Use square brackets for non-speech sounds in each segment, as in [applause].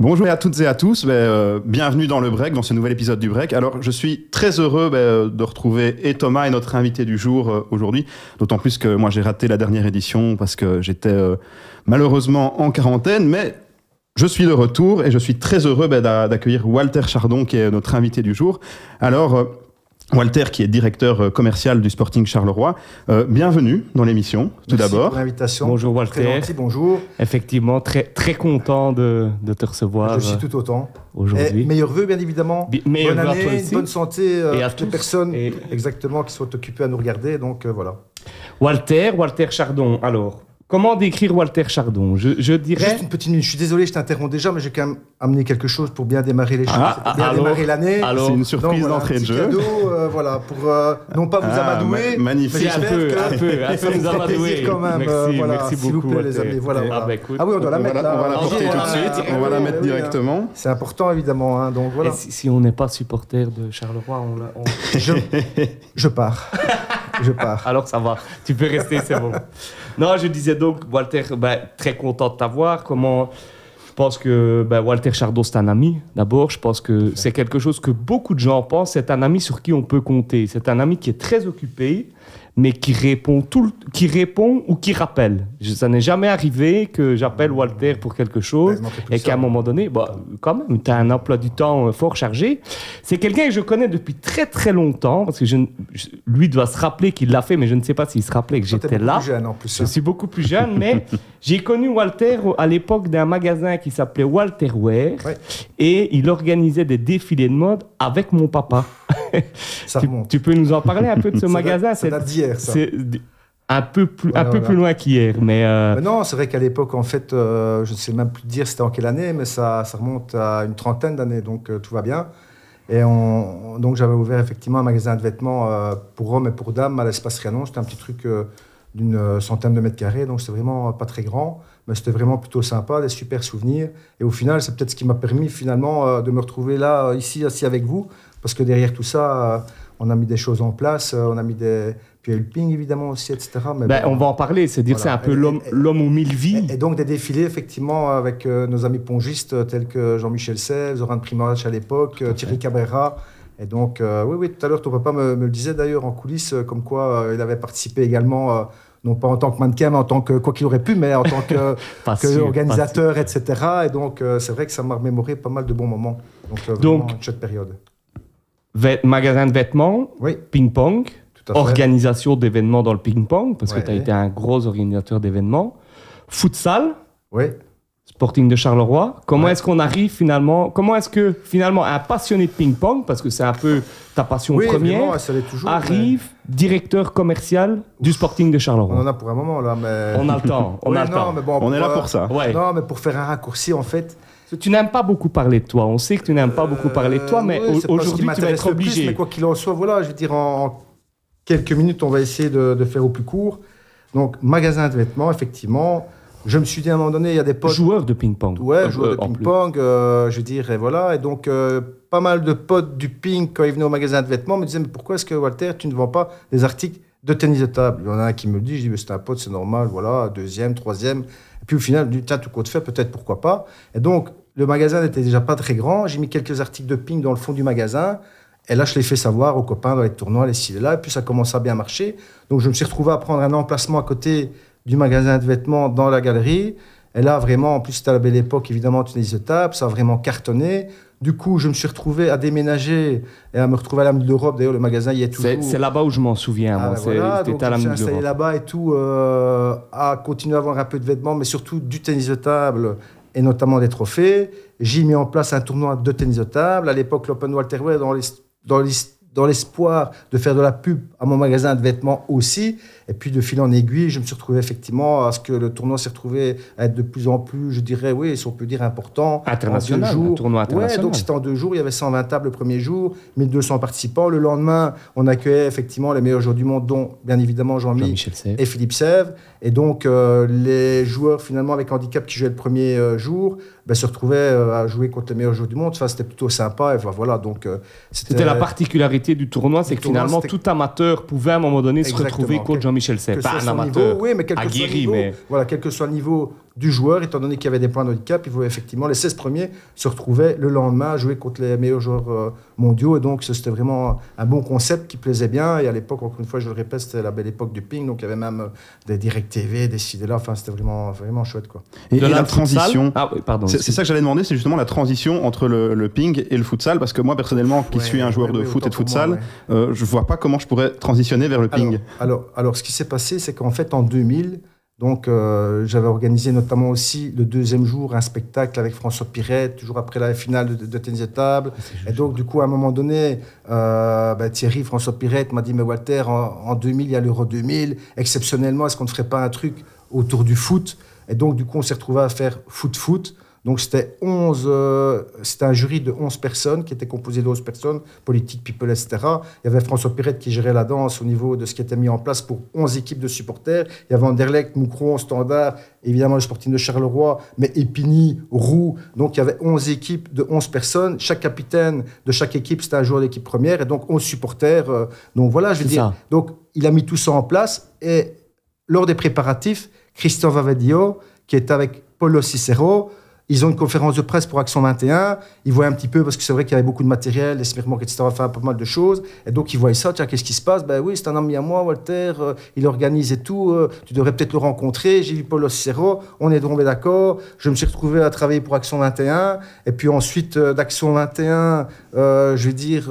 Bonjour à toutes et à tous, ben, euh, bienvenue dans le break, dans ce nouvel épisode du break. Alors je suis très heureux ben, de retrouver et Thomas et notre invité du jour euh, aujourd'hui, d'autant plus que moi j'ai raté la dernière édition parce que j'étais euh, malheureusement en quarantaine, mais je suis de retour et je suis très heureux ben, d'a- d'accueillir Walter Chardon qui est notre invité du jour. Alors euh, Walter qui est directeur euh, commercial du Sporting Charleroi, euh, bienvenue dans l'émission tout Merci d'abord. pour l'invitation. Bonjour Très Walter. gentil, bonjour. Effectivement, très, très content de, de te recevoir Je suis tout autant. Et aujourd'hui. meilleurs vœux, bien évidemment. Bonne à année, toi aussi. bonne santé euh, Et à à toutes les personnes Et- exactement qui sont occupées à nous regarder. Donc euh, voilà. Walter, Walter Chardon. Alors, comment décrire Walter Chardon? Je, je dirais. Juste une petite minute. Je suis désolé, je t'interromps déjà, mais j'ai quand même amené quelque chose pour bien démarrer les choses, Ah, bien alors- démarrer l'année. alors- C'est une surprise voilà, d'entrée un de jeu. cadeau, euh, voilà, pour euh, non pas vous Ah, amadouer, ma- magnifique. mais un peu, que un peu, un peu [laughs] vous amadouer. plaisir quand même. Merci, euh, voilà, merci s'il vous beaucoup, plaît, les amis. Voilà, Ah, voilà. bah, écoute, ah oui, on doit la mettre là. on va la Ah, porter tout de la suite, mettre, on va la mettre directement. C'est important évidemment. hein, donc voilà. Et si, si on n'est pas supporter de Charleroi, on, l'a- on- Je, je pars. [laughs] Je pars. alors ça va. Tu peux rester, c'est bon. Non, je disais donc, Walter, ben, très content de t'avoir. Comment. Je pense que ben, Walter Chardon, c'est un ami, d'abord. Je pense que c'est quelque chose que beaucoup de gens pensent. C'est un ami sur qui on peut compter. C'est un ami qui est très occupé, mais qui répond, tout qui répond ou qui rappelle. Ça n'est jamais arrivé que j'appelle Walter pour quelque chose plus et qu'à un moment donné, bah, quand même, tu as un emploi du temps euh, fort chargé. C'est quelqu'un que je connais depuis très très longtemps, parce que je, lui doit se rappeler qu'il l'a fait, mais je ne sais pas s'il se rappelait que j'étais beaucoup là. plus jeune, en plus. Je suis beaucoup plus jeune, mais [laughs] j'ai connu Walter à l'époque d'un magasin qui s'appelait Walter Wear Ouais. et il organisait des défilés de mode avec mon papa. Ça tu, peux nous en parler un peu de ce [laughs] Ça magasin? date d'hier, ça. C'est un peu plus, un peu voilà. plus loin qu'hier, mais euh, Mais non, c'est vrai qu'à l'époque, en fait, euh, je ne sais même plus dire c'était en quelle année, mais ça, ça remonte à une trentaine d'années, donc euh, tout va bien. Et on, donc j'avais ouvert effectivement un magasin de vêtements pour hommes et pour dames à l'espace Rianon. C'était un petit truc d'une centaine de mètres carrés, donc c'était vraiment pas très grand, mais c'était vraiment plutôt sympa, des super souvenirs. Et au final, c'est peut-être ce qui m'a permis finalement de me retrouver là, ici, assis avec vous, parce que derrière tout ça, euh, on a mis des choses en place, euh, on a mis des... Puis il y a eu le ping évidemment aussi, etc. Mais ben, bon, on va en parler. C'est dire Voilà. c'est un peu l'homme aux mille vies. et, et donc des défilés, effectivement, avec euh, nos amis pongistes tels que Jean-Michel Sèvres, Zoran Primorac à l'époque, Thierry Cabrera. Et donc, euh, oui, oui, tout à l'heure, ton papa me, me le disait d'ailleurs en coulisses, comme quoi euh, il avait participé également, non pas en tant que mannequin, mais en tant que, quoi qu'il aurait pu, mais en tant que, [laughs] Pas que sûr, organisateur, etc. Et donc, euh, c'est vrai que ça m'a remémoré pas mal de bons moments. Donc, euh, Donc- chouette période. Magasin de vêtements, Oui, ping-pong, organisation d'événements dans le ping-pong, parce que tu as été un gros organisateur d'événements. Futsal, Oui. Sporting de Charleroi. Comment Ouais. est-ce qu'on arrive finalement Comment est-ce que finalement un passionné de ping-pong, parce que c'est un peu ta passion Oui, première, ça mais arrive directeur commercial du Sporting de On en Charleroi a pour un moment, là, mais... On a le temps. On [laughs] Oui, a le non, temps. mais bon, On est là euh, pour ça. Ouais. Non, mais pour faire un raccourci, en fait, Tu n'aimes pas beaucoup parler de toi. On sait que tu n'aimes pas beaucoup parler de toi, Euh, mais oui, aujourd'hui tu vas être le plus, obligé. mais quoi qu'il en soit, voilà, je veux dire, en, quelques minutes, on va essayer de, de faire au plus court. Donc, magasin de vêtements, effectivement. Je me suis dit à un moment donné, il y a des potes. Joueur de ping-pong. Ouais, Euh, joueurs euh, de ping-pong, euh, je veux dire, et voilà. Et donc, euh, pas mal de potes du ping, quand ils venaient au magasin de vêtements, me disaient Mais pourquoi est-ce que, Walter, tu ne vends pas des articles de tennis de table? Il y en a un qui me le dit Je dis Mais c'est un pote, c'est normal, voilà, deuxième, troisième. Et puis au final, je dis Tiens, tout compte fait, peut-être pourquoi pas. Et donc, le magasin n'était déjà pas très grand. J'ai mis quelques articles de ping dans le fond du magasin. Et là, je l'ai fait savoir aux copains dans les tournois, les ci, là. Et puis, ça commence à bien marcher. Donc, je me suis retrouvé à prendre un emplacement à côté du magasin de vêtements dans la galerie. Et là, vraiment, en plus, c'était à la belle époque, évidemment, tennis de table, ça a vraiment cartonné. Du coup, je me suis retrouvé à déménager et à me retrouver à l'âme de l'Europe. D'ailleurs, le magasin y est toujours. C'est là-bas où je m'en souviens. Ah, moi. ben voilà, donc à je la me suis installé d'Europe. là-bas et tout, euh, à continuer à avoir un peu de vêtements, mais surtout du tennis de table et notamment des trophées. J'ai mis en place un tournoi de tennis de table. À l'époque, l'Open Walter Wear, dans les- dans les- dans l'espoir de faire de la pub à mon magasin de vêtements aussi. Et puis, de fil en aiguille, je me suis retrouvé effectivement à ce que le tournoi s'est retrouvé à être de plus en plus, je dirais, oui, si on peut dire, important. International, jours. un tournoi Ouais, international. donc c'était en deux jours. Il y avait 120 tables le premier jour, 1200 participants. Le lendemain, on accueillait effectivement les meilleurs joueurs du monde, dont bien évidemment Jean-Mi Jean-Michel Sèvres. et Philippe Sèvres. Et donc, euh, les joueurs finalement avec handicap qui jouaient le premier euh, jour ben, se retrouvaient euh, à jouer contre les meilleurs joueurs du monde. Enfin, c'était plutôt sympa. Et voilà, donc, C'était la particularité du tournoi, c'est que tournoi, finalement, tout amateur pouvait à un moment donné se retrouver contre Jean-Michel Sey. ce Pas un amateur niveau, oui, mais quel que soit le niveau, mais voilà, quel que soit le niveau du joueur, étant donné qu'il y avait des points de handicap, il faut effectivement les 16 premiers se retrouvaient le lendemain à jouer contre les meilleurs joueurs euh, mondiaux. Et donc, c'était vraiment un bon concept qui plaisait bien. Et à l'époque, encore une fois, je le répète, c'était la belle époque du ping. Donc, il y avait même euh, des direct TV, des CD là. Enfin, c'était vraiment, vraiment chouette, quoi. Et, la transition. Ah oui, pardon. C'est ça que j'allais demander, c'est justement la transition entre le, le ping et le futsal, parce que moi personnellement, qui Ouais, suis un joueur ouais, de foot et de futsal, moi, ouais. euh, je vois pas comment je pourrais transitionner vers le ping. Alors, alors, alors, ce qui s'est passé, c'est qu'en fait, en 2000, donc, euh, j'avais organisé notamment aussi le deuxième jour un spectacle avec François Pirette, toujours après la finale de, de tennis de table. Et donc, du coup, à un moment donné, euh, bah, Thierry, François Pirette m'a dit Mais Walter, en, en 2000, il y a l'Euro 2000. Exceptionnellement, est-ce qu'on ne ferait pas un truc autour du foot? Et donc, du coup, on s'est retrouvé à faire foot-foot. Donc, c'était 11, euh, c'était un jury de 11 personnes qui était composé de 11 personnes, politiques, people, etc. Il y avait François Pirette qui gérait la danse au niveau de ce qui était mis en place pour 11 équipes de supporters. Il y avait Anderlecht, Moucron, Standard, évidemment le Sporting de Charleroi, mais Épigny, Roux. Donc, il y avait 11 équipes de 11 personnes. Chaque capitaine de chaque équipe, c'était un joueur d'équipe première. Et donc, 11 supporters. euh, donc, voilà, je veux dire. ça. Donc, il a mis tout ça en place. Et lors des préparatifs, Christian Vavadio, qui est avec Paulo Cicero, ils ont une conférence de presse pour Action 21. Ils voient un petit peu, parce que c'est vrai qu'il y avait beaucoup de matériel, les smirmok, etc., enfin, pas mal de choses. Et donc, ils voient ça. Tiens, qu'est-ce qui se passe? Ben oui, c'est un ami à moi, Walter. euh, il organise et tout. euh, tu devrais peut-être le rencontrer. J'ai vu Paulo Cicero. On est tombé d'accord. Je me suis retrouvé à travailler pour Action 21. Et puis ensuite, euh, d'Action 21, euh, je vais dire,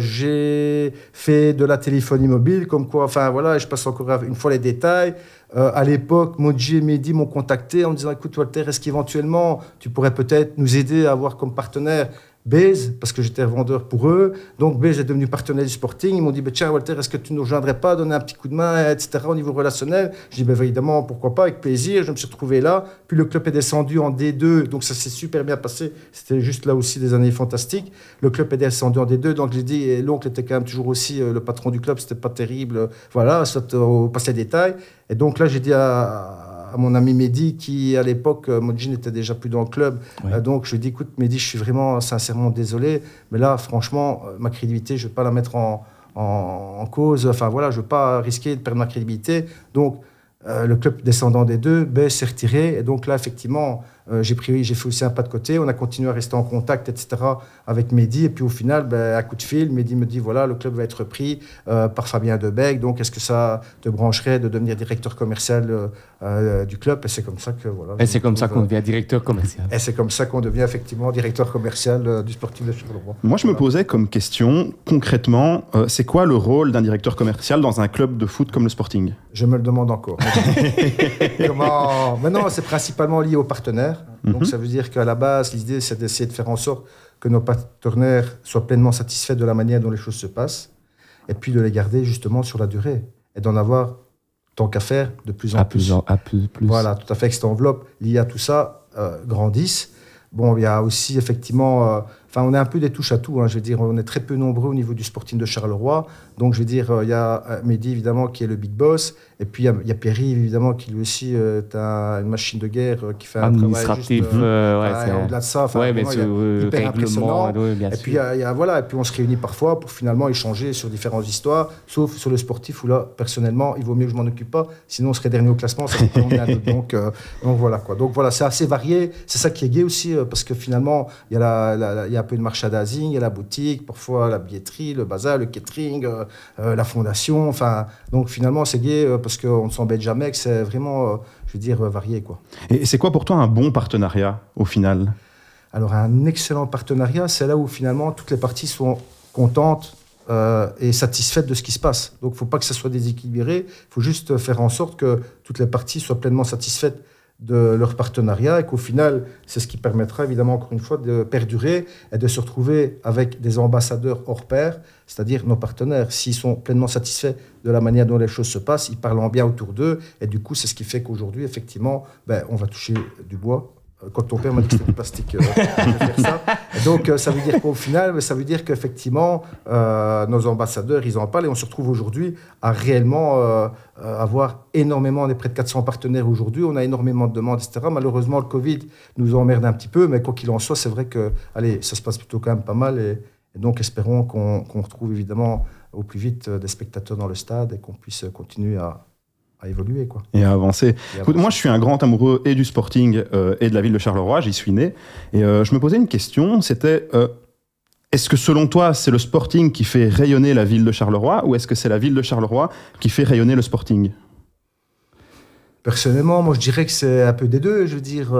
j'ai fait de la téléphonie mobile, comme quoi, enfin voilà, je passe encore une fois les détails. Euh, à l'époque, Moji et Mehdi m'ont contacté en me disant Écoute, Walter, est-ce qu'éventuellement tu pourrais peut-être nous aider à avoir comme partenaire Baze, parce que j'étais vendeur pour eux. Donc Baze est devenu partenaire du Sporting. Ils m'ont dit bah, Tiens, Walter, est-ce que tu nous rejoindrais pas, donner un petit coup de main, etc., au niveau relationnel? Je dis bah, Évidemment, pourquoi pas, avec plaisir. Je me suis retrouvé là. Puis le club est descendu en D2, donc ça s'est super bien passé. C'était juste là aussi des années fantastiques. Le club est descendu en D2, donc j'ai dit L'oncle était quand même toujours aussi euh, le patron du club, c'était pas terrible. Voilà, euh, au passé des détails. Et donc là, j'ai dit à, à mon ami Mehdi, qui à l'époque, euh, Modji n'était déjà plus dans le club. Euh, donc je lui ai dit, écoute Mehdi, je suis vraiment sincèrement désolé, mais là, franchement, euh, ma crédibilité, je ne vais pas la mettre en, en- en cause. Enfin voilà, je ne veux pas risquer de perdre ma crédibilité. Donc euh, le club descendant des deux, B s'est retiré. Et donc là, effectivement, euh, j'ai pris, j'ai fait aussi un pas de côté. On a continué à rester en contact, etc. avec Mehdi. Et puis au final, ben, à coup de fil, Mehdi me dit voilà, le club va être repris euh, par Fabien Debec. Donc est-ce que ça te brancherait de devenir directeur commercial euh, du club Et c'est comme ça que voilà. Et c'est me comme ça qu'on devient directeur commercial. Et c'est comme ça qu'on devient effectivement directeur commercial euh, du Sporting de Charleroi. Moi, je me posais comme question, concrètement, euh, c'est quoi le rôle d'un directeur commercial dans un club de foot comme le Sporting? Je me le demande encore. [laughs] Comment Mais non, c'est principalement lié aux partenaires. Donc Mhm. ça veut dire qu'à la base, l'idée, c'est d'essayer de faire en sorte que nos partenaires soient pleinement satisfaits de la manière dont les choses se passent, et puis de les garder justement sur la durée, et d'en avoir tant qu'à faire de plus en À plus. plus, en- à plus, plus. Voilà, tout à fait, que cette enveloppe liée à tout ça euh, grandisse. Bon, il y a aussi effectivement, euh, enfin, on est un peu des touches à tout. hein, je veux dire, on est très peu nombreux au niveau du Sporting de Charleroi. Donc, je veux dire, euh, il y a euh, Mehdi évidemment qui est le big boss, et puis il y a- il y, a Perry évidemment qui lui aussi euh, est un- une machine de guerre qui fait un travail Administratif, juste, euh, ouais, c'est- au-delà de ça. enfin, ouais, mais il hyper impressionnant. bien et puis, il y a- il y a- voilà, et puis on se réunit parfois pour finalement échanger sur différentes histoires, sauf sur le sportif où là, personnellement, il vaut mieux que je m'en occupe pas, sinon on serait dernier au classement, ça donc, euh, donc voilà quoi. Donc voilà, c'est assez varié, c'est ça qui est gai aussi, parce que finalement, il y, a la- la- la- il y a un peu de merchandising, a la boutique, parfois la billetterie, le bazar, le catering, euh, euh, la fondation, enfin, donc finalement c'est gai euh, parce qu'on ne s'embête jamais, que c'est vraiment, je veux dire, varié quoi. Et c'est quoi pour toi un bon partenariat au final? Alors, un excellent partenariat, c'est là où finalement toutes les parties sont contentes euh, et satisfaites de ce qui se passe. Donc, il ne faut pas que ça soit déséquilibré. Il faut juste faire en sorte que toutes les parties soient pleinement satisfaites de leur partenariat et qu'au final, c'est ce qui permettra évidemment, encore une fois, de perdurer et de se retrouver avec des ambassadeurs hors pair, c'est-à-dire nos partenaires. S'ils sont pleinement satisfaits de la manière dont les choses se passent, ils parlent en bien autour d'eux et du coup, c'est ce qui fait qu'aujourd'hui, effectivement, ben, on va toucher du bois. Quand ton père m'a dit que c'était du plastique, euh, ça. Donc, euh, ça veut dire qu'au final, ça veut dire qu'effectivement, euh, nos ambassadeurs, ils en parlent et on se retrouve aujourd'hui à réellement euh, avoir énormément, on est près de 400 partenaires aujourd'hui, on a énormément de demandes, etc. Malheureusement, le Covid nous emmerde un petit peu, mais quoi qu'il en soit, c'est vrai que, allez, ça se passe plutôt quand même pas mal et, donc, espérons qu'on retrouve évidemment au plus vite des spectateurs dans le stade et qu'on puisse continuer à, à évoluer. Quoi. Et à avancer. Et Écoute, avancer. moi, je suis un grand amoureux et du Sporting euh, et de la ville de Charleroi. J'y suis né. Et euh, je me posais une question. C'était euh, est-ce que selon toi, c'est le Sporting qui fait rayonner la ville de Charleroi ou est-ce que c'est la ville de Charleroi qui fait rayonner le Sporting? Personnellement, moi je dirais que c'est un peu des deux, je veux dire,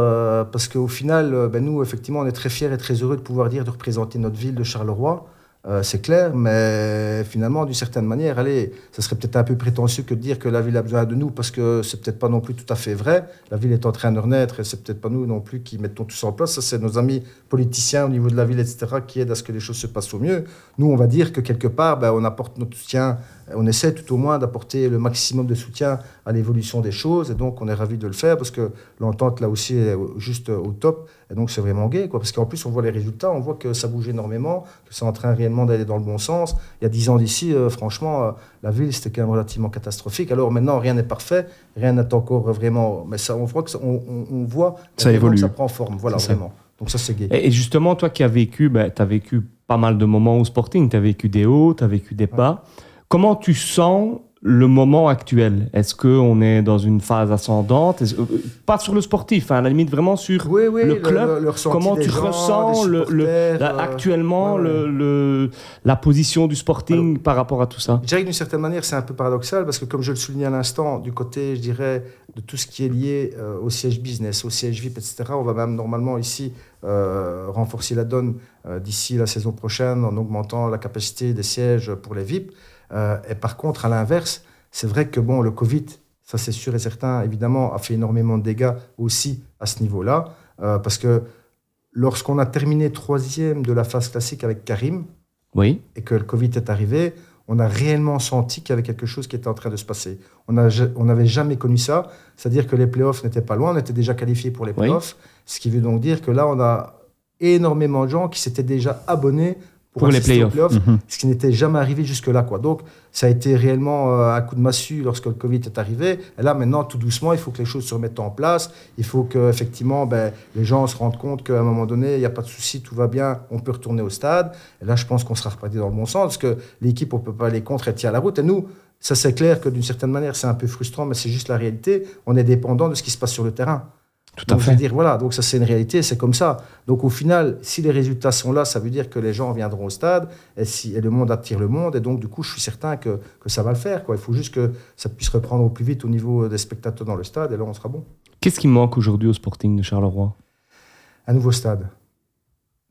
parce qu'au final, ben, nous, effectivement, on est très fiers et très heureux de pouvoir dire de représenter notre ville de Charleroi. Euh, c'est clair, mais finalement, d'une certaine manière, allez, ça serait peut-être un peu prétentieux que de dire que la ville a besoin de nous, parce que c'est peut-être pas non plus tout à fait vrai. La ville est en train de renaître et c'est peut-être pas nous non plus qui mettons tout ça en place. Ça, c'est nos amis politiciens au niveau de la ville, etc., qui aident à ce que les choses se passent au mieux. Nous, on va dire que quelque part, ben, on apporte notre soutien, on essaie tout au moins d'apporter le maximum de soutien à l'évolution des choses, et donc on est ravis de le faire parce que l'entente là aussi est juste au top, et donc c'est vraiment gai, quoi. Parce qu'en plus, on voit les résultats, on voit que ça bouge énormément, que c'est en train réellement d'aller dans le bon sens. Il y a dix ans d'ici, euh, franchement, euh, la ville c'était quand même relativement catastrophique. Alors maintenant, rien n'est parfait, rien n'est encore vraiment, mais ça, on voit que ça, on, on- voit Ça évolue. ça prend forme, voilà, vraiment. Donc ça c'est gai. Et, justement, toi qui as vécu, ben, tu as vécu pas mal de moments au Sporting, tu as vécu des hauts, tu as vécu des bas. Comment tu sens le moment actuel? Est-ce qu'on est dans une phase ascendante? Euh, Pas sur le sportif, hein, à la limite vraiment sur Oui, oui, le club, comment tu gens, ressens le- la- euh, actuellement ouais, la position du Sporting par rapport à tout ça? Je dirais que d'une certaine manière, c'est un peu paradoxal parce que, comme je le soulignais à l'instant, du côté, je dirais, de tout ce qui est lié euh, au siège business, au siège VIP, etc., on va même normalement ici euh, renforcer la donne euh, d'ici la saison prochaine en augmentant la capacité des sièges pour les VIP. Euh, et par contre, à l'inverse, c'est vrai que bon, le Covid, ça c'est sûr et certain, évidemment, a fait énormément de dégâts aussi à ce niveau-là euh, parce que lorsqu'on a terminé troisième de la phase classique avec Karim, Oui. et que le Covid est arrivé, on a réellement senti qu'il y avait quelque chose qui était en train de se passer. On n'avait jamais connu ça, c'est-à-dire que les playoffs n'étaient pas loin, on était déjà qualifiés pour les Oui. playoffs, ce qui veut donc dire que là, on a énormément de gens qui s'étaient déjà abonnés pour, Pour les playoffs. Mhm. ce qui n'était jamais arrivé jusque-là. Quoi. Donc, ça a été réellement euh, un coup de massue lorsque le Covid est arrivé. Et là, maintenant, tout doucement, il faut que les choses se remettent en place. Il faut que, effectivement, ben, les gens se rendent compte qu'à un moment donné, il n'y a pas de souci, tout va bien, on peut retourner au stade. Et là, je pense qu'on sera reparti dans le bon sens, parce que l'équipe, on ne peut pas aller contre, elle tient la route. Et nous, ça, c'est clair que d'une certaine manière, c'est un peu frustrant, mais c'est juste la réalité. On est dépendant de ce qui se passe sur le terrain. Tout à Donc, je veux dire, voilà, donc ça c'est une réalité, c'est comme ça. Donc au final, si les résultats sont là, ça veut dire que les gens viendront au stade et, si, et le monde attire le monde. Et donc du coup, je suis certain que, que ça va le faire. Quoi. Il faut juste que ça puisse reprendre au plus vite au niveau des spectateurs dans le stade et là on sera bon. Qu'est-ce qui manque aujourd'hui au Sporting de Charleroi? Un nouveau stade.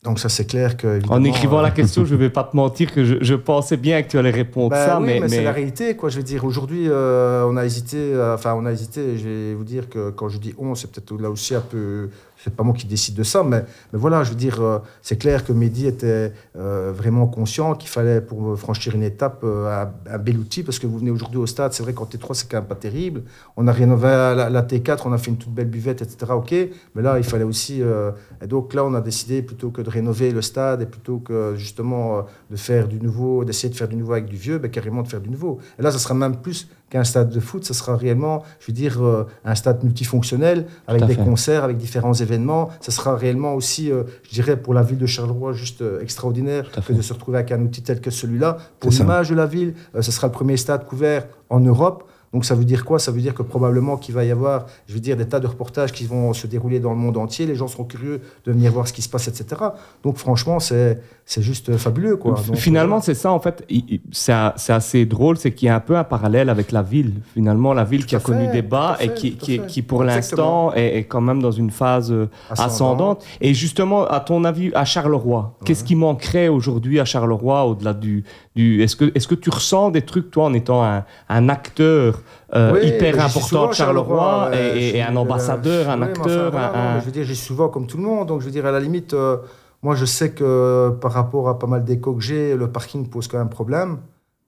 Donc ça c'est clair que... En écrivant euh, la question, je ne vais pas te mentir que je, je pensais bien que tu allais répondre Ben ça, oui, mais, mais, c'est mais- la réalité, quoi. Je veux dire, aujourd'hui, euh, on a hésité. euh, Enfin, on a hésité. Je vais vous dire que quand je dis on, c'est peut-être là aussi un peu. C'est pas moi qui décide de ça, mais, mais voilà, je veux dire, euh, c'est clair que Mehdi était euh, vraiment conscient qu'il fallait, pour franchir une étape, euh, un, bel outil, parce que vous venez aujourd'hui au stade, c'est vrai qu'en T3, c'est quand même pas terrible. On a rénové la, la T4, on a fait une toute belle buvette, etc. Ok, mais là, il fallait aussi. et donc là, on a décidé plutôt que de rénover le stade et plutôt que justement de faire du nouveau, d'essayer de faire du nouveau avec du vieux, ben, carrément de faire du nouveau. Et là, ça sera même plus qu'un stade de foot, ça sera réellement, je veux dire, euh, un stade multifonctionnel avec des fait. concerts, avec différents événements. Ça sera réellement aussi, euh, je dirais, pour la ville de Charleroi, juste euh, extraordinaire que fait. de se retrouver avec un outil tel que celui-là. Pour l'image de la ville, ce sera le premier stade couvert en Europe. Donc ça veut dire quoi? Ça veut dire que probablement qu'il va y avoir, je veux dire, des tas de reportages qui vont se dérouler dans le monde entier. Les gens seront curieux de venir voir ce qui se passe, etc. Donc franchement, c'est juste fabuleux, quoi. Donc, Finalement, euh, c'est ça, en fait, c'est assez drôle, c'est qu'il y a un peu un parallèle avec la ville. Finalement, la ville qui a à connu fait, des bas et fait, qui, qui, fait. qui, pour l'instant, est, est quand même dans une phase euh, Ascendante. ascendante. Et justement, à ton avis, à Charleroi, qu'est-ce qui manquerait aujourd'hui à Charleroi au-delà du... du Est-ce que, est que tu ressens des trucs, toi, en étant un, un acteur euh, Oui, hyper important de Charleroi ouais, et, un euh, ambassadeur, un oui, acteur, un- un- je veux dire, suis souvent comme tout le monde. Donc, je veux dire, à la limite, euh, moi, je sais que par rapport à pas mal d'échos que j'ai, le parking pose quand même problème.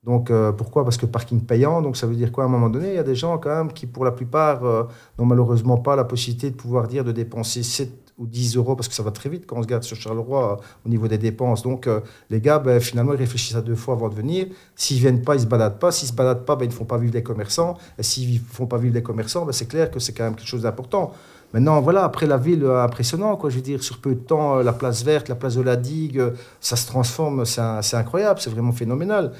Donc, euh, pourquoi? Parce que parking payant, donc ça veut dire quoi? À un moment donné, il y a des gens quand même qui, pour la plupart, euh, n'ont malheureusement pas la possibilité de pouvoir dire de dépenser 7 ou 10 euros, parce que ça va très vite quand on se garde sur Charleroi euh, au niveau des dépenses. Donc, euh, les gars, ben, finalement, ils réfléchissent à deux fois avant de venir. S'ils viennent pas, ils se baladent pas. S'ils se baladent pas, ben, ils ne font pas vivre les commerçants. Et s'ils ne font pas vivre les commerçants, ben, c'est clair que c'est quand même quelque chose d'important. Maintenant, voilà, après la ville, euh, impressionnant, quoi. Je veux dire, sur peu de temps, la place verte, la place de la digue, ça se transforme, c'est incroyable, c'est vraiment phénoménal.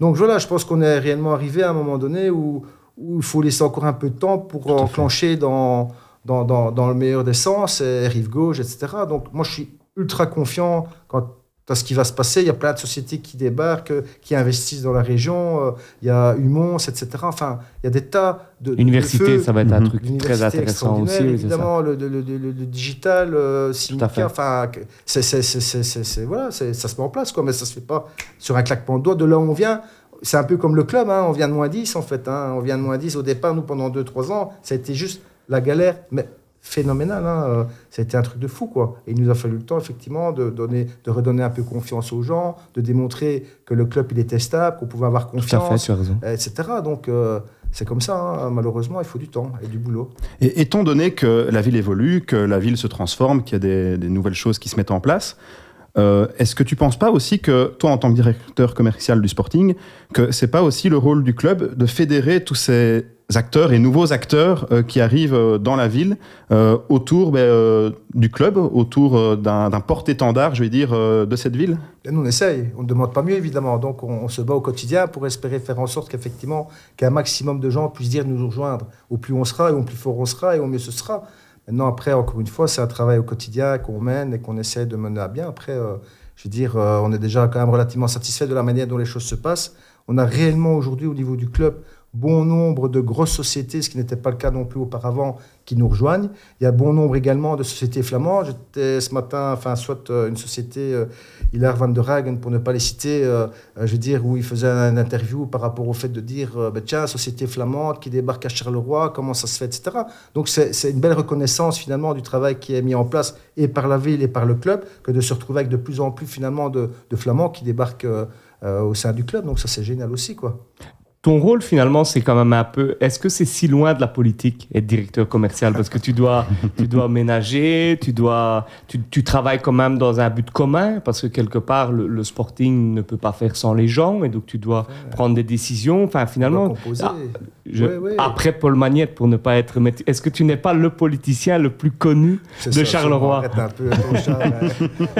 Donc voilà, je pense qu'on est réellement arrivé à un moment donné où, où il faut laisser encore un peu de temps pour enclencher dans, dans, dans, dans le meilleur des sens, et rive gauche, etc. Donc moi, je suis ultra confiant quant à ce qui va se passer. Il y a plein de sociétés qui débarquent, euh, qui investissent dans la région. euh, Il y a Humons, etc. Enfin, il y a des tas de... L'université, ça va être un truc très intéressant aussi. oui, évidemment, le, le, le, le- digital, euh, enfin, c'est, voilà, ça se met en place, quoi, mais ça se fait pas sur un claquement de doigts. De là où on vient, c'est un peu comme le club, hein, on vient de moins 10 en fait, hein, on vient de moins 10 au départ, nous pendant 2-3 ans, ça a été juste la galère, mais phénoménal, hein, été un truc de fou, quoi. Et il nous a fallu le temps, effectivement, de, donner, de redonner un peu confiance aux gens, de démontrer que le club, il était stable, qu'on pouvait avoir Tout à confiance fait, tu as raison. etc. Donc, euh, c'est comme ça, hein. malheureusement, il faut du temps et du boulot. Et étant donné que la ville évolue, que la ville se transforme, qu'il y a des, des nouvelles choses qui se mettent en place, euh, est-ce que tu penses pas aussi que toi, en tant que directeur commercial du Sporting, que c'est pas aussi le rôle du club de fédérer tous ces acteurs et nouveaux acteurs euh, qui arrivent euh, dans la ville euh, autour ben, du club, autour d'un porte-étendard, je vais dire, de cette ville Et nous, on essaye, on ne demande pas mieux, évidemment. Donc, on, on se bat au quotidien pour espérer faire en sorte qu'effectivement, qu'un maximum de gens puissent dire nous rejoindre. Au plus on sera, et au plus fort on sera, et au mieux ce sera. Maintenant, après, encore une fois, c'est un travail au quotidien qu'on mène et qu'on essaie de mener à bien. Après, je veux dire, on est déjà quand même relativement satisfait de la manière dont les choses se passent. On a réellement aujourd'hui, au niveau du club, bon nombre de grosses sociétés, ce qui n'était pas le cas non plus auparavant, qui nous rejoignent. Il y a bon nombre également de sociétés flamandes. J'étais ce matin, enfin, soit euh, une société, euh, Hilaire van der Hagen, pour ne pas les citer, euh, je veux dire, où il faisait une interview par rapport au fait de dire, ben, tiens, société flamande qui débarque à Charleroi, comment ça se fait, etc. Donc c'est une belle reconnaissance finalement du travail qui est mis en place et par la ville et par le club, que de se retrouver avec de plus en plus finalement de, de flamands qui débarquent au sein du club. Donc ça c'est génial aussi, quoi. Ton rôle, finalement, c'est quand même un peu. Est-ce que c'est si loin de la politique, être directeur commercial? Parce que tu dois, tu dois ménager, tu, dois, tu, tu travailles quand même dans un but commun, parce que quelque part, le, le sporting ne peut pas faire sans les gens, et donc tu dois prendre des décisions. Enfin, finalement, ah, je- Ouais, ouais. après Paul Magnette, pour ne pas être. Est-ce que tu n'es pas le politicien le plus connu de ça, Charleroi? Arrête un peu, ton Charles,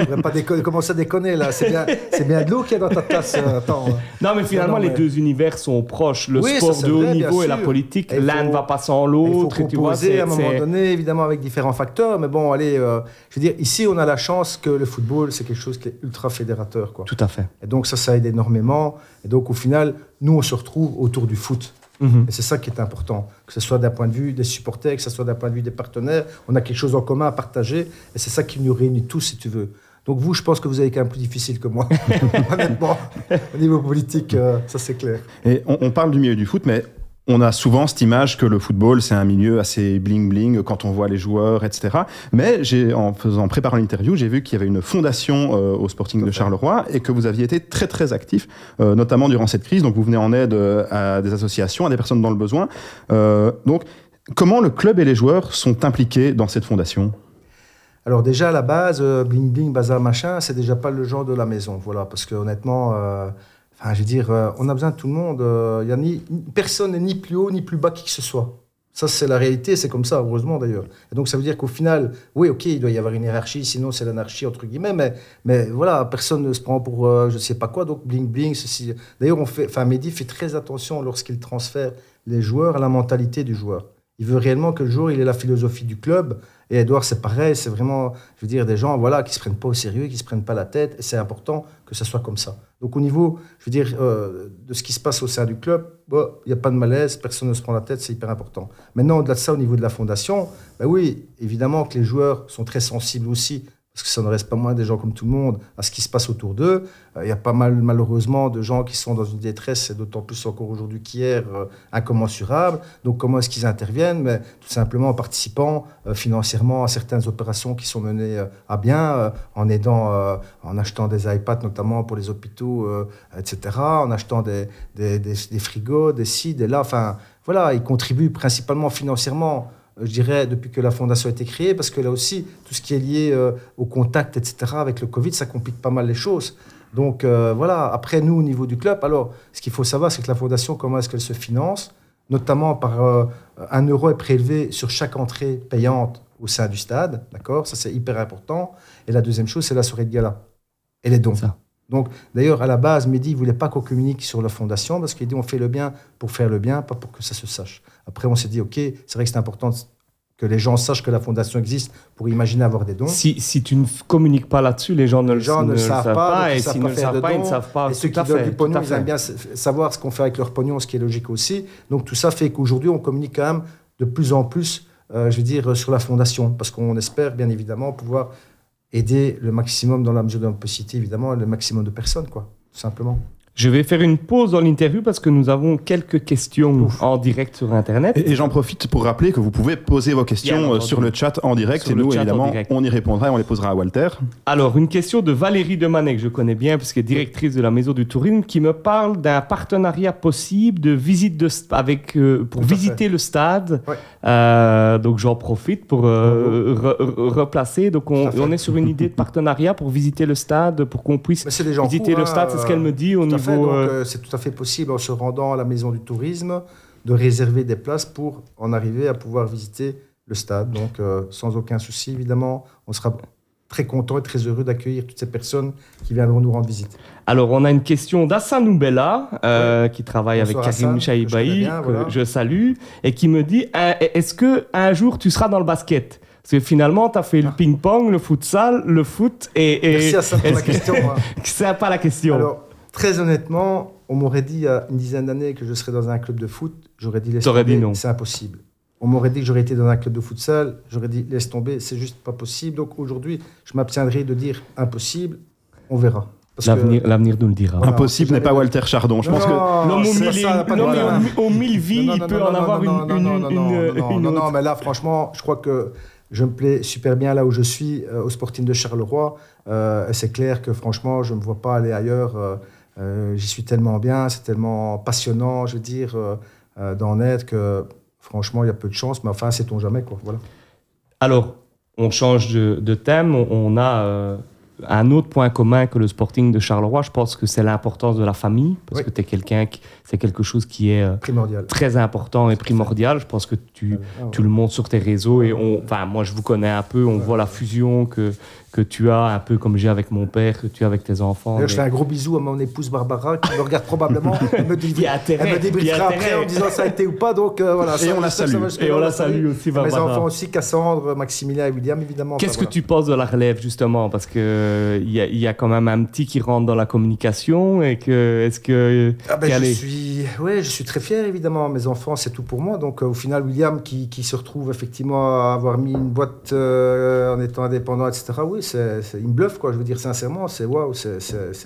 hein. Pas déconner, commencer à déconner là? C'est bien, bien de l'eau qu'il y a dans ta tasse. euh, Attends. Non, mais finalement, non, les deux univers sont proches. Le Oui, sport de haut vrai, niveau et la politique, il l'un ne faut- va pas sans Il faut l'autre. tu vois, composer à un moment donné, évidemment, avec différents facteurs. Mais bon, allez, euh, je veux dire, ici, on a la chance que le football, c'est quelque chose qui est ultra fédérateur. Quoi. Tout à fait. Et donc, ça, ça aide énormément. Et donc, au final, nous, on se retrouve autour du foot. Mhm. Et c'est ça qui est important, que ce soit d'un point de vue des supporters, que ce soit d'un point de vue des partenaires. On a quelque chose en commun à partager, et c'est ça qui nous réunit tous, si tu veux. Donc vous, je pense que vous avez quand même plus difficile que moi, [laughs] honnêtement. Au niveau politique, euh, ça c'est clair. Et on, on parle du milieu du foot, mais on a souvent cette image que le football, c'est un milieu assez bling-bling quand on voit les joueurs, etc. Mais en faisant, préparant l'interview, j'ai vu qu'il y avait une fondation euh, au Sporting de Charleroi et que vous aviez été très, très actif, euh, notamment durant cette crise. Donc, vous venez en aide euh, à des associations, à des personnes dans le besoin. Donc, comment le club et les joueurs sont impliqués dans cette fondation? Alors déjà, à la base, bling bling, bazar, machin, c'est déjà pas le genre de la maison, voilà. Parce que honnêtement, enfin, je veux dire, euh, on a besoin de tout le monde. euh, Il y a ni personne ni plus haut ni plus bas qui que ce soit. Ça, c'est la réalité, c'est comme ça, heureusement d'ailleurs. Donc, ça veut dire qu'au final, oui, ok, il doit y avoir une hiérarchie, sinon c'est l'anarchie, entre guillemets, mais, mais voilà, personne ne se prend pour euh, je sais pas quoi, donc bling bling, ceci. D'ailleurs, on fait, Mehdi fait très attention lorsqu'il transfère les joueurs à la mentalité du joueur. Il veut réellement que le joueur, il ait la philosophie du club. Et Edouard, c'est pareil, c'est vraiment, je veux dire, des gens voilà, qui ne se prennent pas au sérieux, qui ne se prennent pas la tête. Et c'est important que ça soit comme ça. Donc, au niveau, je veux dire, euh, de ce qui se passe au sein du club, bon, il n'y a pas de malaise, personne ne se prend la tête, c'est hyper important. Maintenant, au-delà de ça, au niveau de la fondation, ben oui, évidemment que les joueurs sont très sensibles aussi, parce que ça ne reste pas moins des gens comme tout le monde, à ce qui se passe autour d'eux. Euh, Il y a pas mal, malheureusement, de gens qui sont dans une détresse, et d'autant plus encore aujourd'hui qu'hier, euh, incommensurable. Donc, comment est-ce qu'ils interviennent? Mais Tout simplement en participant euh, financièrement à certaines opérations qui sont menées à bien, en aidant, en achetant des iPads notamment pour les hôpitaux, etc., en achetant des, des, des- frigos, des ci, des là. Enfin, voilà, ils contribuent principalement financièrement je dirais, depuis que la fondation a été créée, parce que là aussi, tout ce qui est lié euh, au contact, etc., avec le Covid, ça complique pas mal les choses. Donc euh, voilà, après nous, au niveau du club, alors, ce qu'il faut savoir, c'est que la fondation, comment est-ce qu'elle se finance? Notamment par euh, un euro est prélevé sur chaque entrée payante au sein du stade, d'accord? Ça, c'est hyper important. Et la deuxième chose, c'est la soirée de gala et les dons. Ça. Donc, d'ailleurs, à la base, Mehdi ne voulait pas qu'on communique sur la fondation parce qu'il dit on fait le bien pour faire le bien, pas pour que ça se sache. Après, on s'est dit, OK, c'est vrai que c'est important que les gens sachent que la fondation existe pour imaginer avoir des dons. Si, si tu ne communiques pas là-dessus, les gens ne, Les gens ne le savent pas, et s'ils ne le savent pas, ils ne savent pas. Et ceux qui donnent du pognon, ils aiment bien savoir ce qu'on fait avec leur pognon, ce qui est logique aussi. Donc tout ça fait qu'aujourd'hui, on communique quand même de plus en plus, euh, je veux dire, sur la fondation, parce qu'on espère bien évidemment pouvoir aider le maximum dans la mesure de notre possibilité, évidemment, le maximum de personnes, quoi, tout simplement. Je vais faire une pause dans l'interview parce que nous avons quelques questions en direct sur Internet. Et, et j'en profite pour rappeler que vous pouvez poser vos questions euh, sur le chat en direct Sur et nous, évidemment, on y répondra et on les posera à Walter. Alors, une question de Valérie Demanet, que je connais bien, puisqu'elle est directrice de la Maison du Tourisme, qui me parle d'un partenariat possible de visite de, st- avec, euh, pour Tout visiter le stade. Ouais. Euh, donc, j'en profite pour euh, re- re- replacer. Donc, on, on est sur une idée de partenariat pour visiter le stade, pour qu'on puisse visiter le hein, stade. C'est ce qu'elle me dit fait, niveau. euh, euh, c'est tout à fait possible en se rendant à la maison du tourisme de réserver des places pour en arriver à pouvoir visiter le stade. Donc, euh, sans aucun souci, évidemment, on sera très content et très heureux d'accueillir toutes ces personnes qui viendront nous rendre visite. Alors, on a une question d'Hassan Oubella, euh, qui travaille Bonsoir, avec Karim que je Chaibaï, que je salue, et qui me dit Est-ce que un jour tu seras dans le basket? Parce que finalement, tu as fait le ping-pong, le futsal, le foot, et, et Ah. Merci à ça pour la question. hein. [laughs] c'est pas la question. Alors, très honnêtement, on m'aurait dit il y a une dizaine d'années que je serais dans un club de foot, j'aurais dit laisse tomber, c'est impossible. On m'aurait dit que j'aurais été dans un club de futsal, j'aurais dit laisse tomber, c'est juste pas possible. Donc aujourd'hui, je m'abstiendrai de dire impossible, on verra. L'avenir l'avenir nous le dira. Voilà, Impossible n'est pas. Walter Chardon. Je Non, pense que non, L'homme aux c'est mille, vies, Non, il non, peut non, en non, avoir une, non, une, non, non, une, autre. mais là, franchement, je crois que je me plais super bien là où je suis, euh, au Sporting de Charleroi. Euh, c'est clair que franchement, je ne me vois pas aller ailleurs. euh, J'y suis tellement bien, c'est tellement passionnant, je veux dire, euh, euh, d'en être que franchement, il y a peu de chance, mais enfin, sait-on jamais, quoi. Voilà. Alors, on change de, de thème. On, on a euh, un autre point commun que le Sporting de Charleroi. Je pense que c'est l'importance de la famille, parce Oui. que tu es quelqu'un qui. C'est quelque chose qui est euh, Primordial. très important et primordial. Je pense que tu, Ah ouais. tu le montres sur tes réseaux et on, moi je vous connais un peu, on voit la fusion que, que tu as, un peu comme j'ai avec mon père, que tu as avec tes enfants. Je fais un gros bisou à mon épouse Barbara qui me regarde probablement. [laughs] Elle me, dit, elle me débriefera après en me disant ça a été ou pas. Donc euh, voilà. Et ça, on la ça salue. Et on la aussi, Et Mes enfants aussi, Cassandre, Maximilien et William, évidemment. Qu'est-ce Enfin, que tu penses de la relève justement? Parce que il y, a- y a quand même un petit qui rentre dans la communication et que est-ce que Ah ben, je suis, ouais, je suis très fier évidemment. Mes enfants, c'est tout pour moi. Donc euh, au final, William qui, qui se retrouve effectivement à avoir mis une boîte euh, en étant indépendant, etc. Oui, c'est, c'est- il me bluffe quoi. Je veux dire sincèrement, c'est waouh, c'est,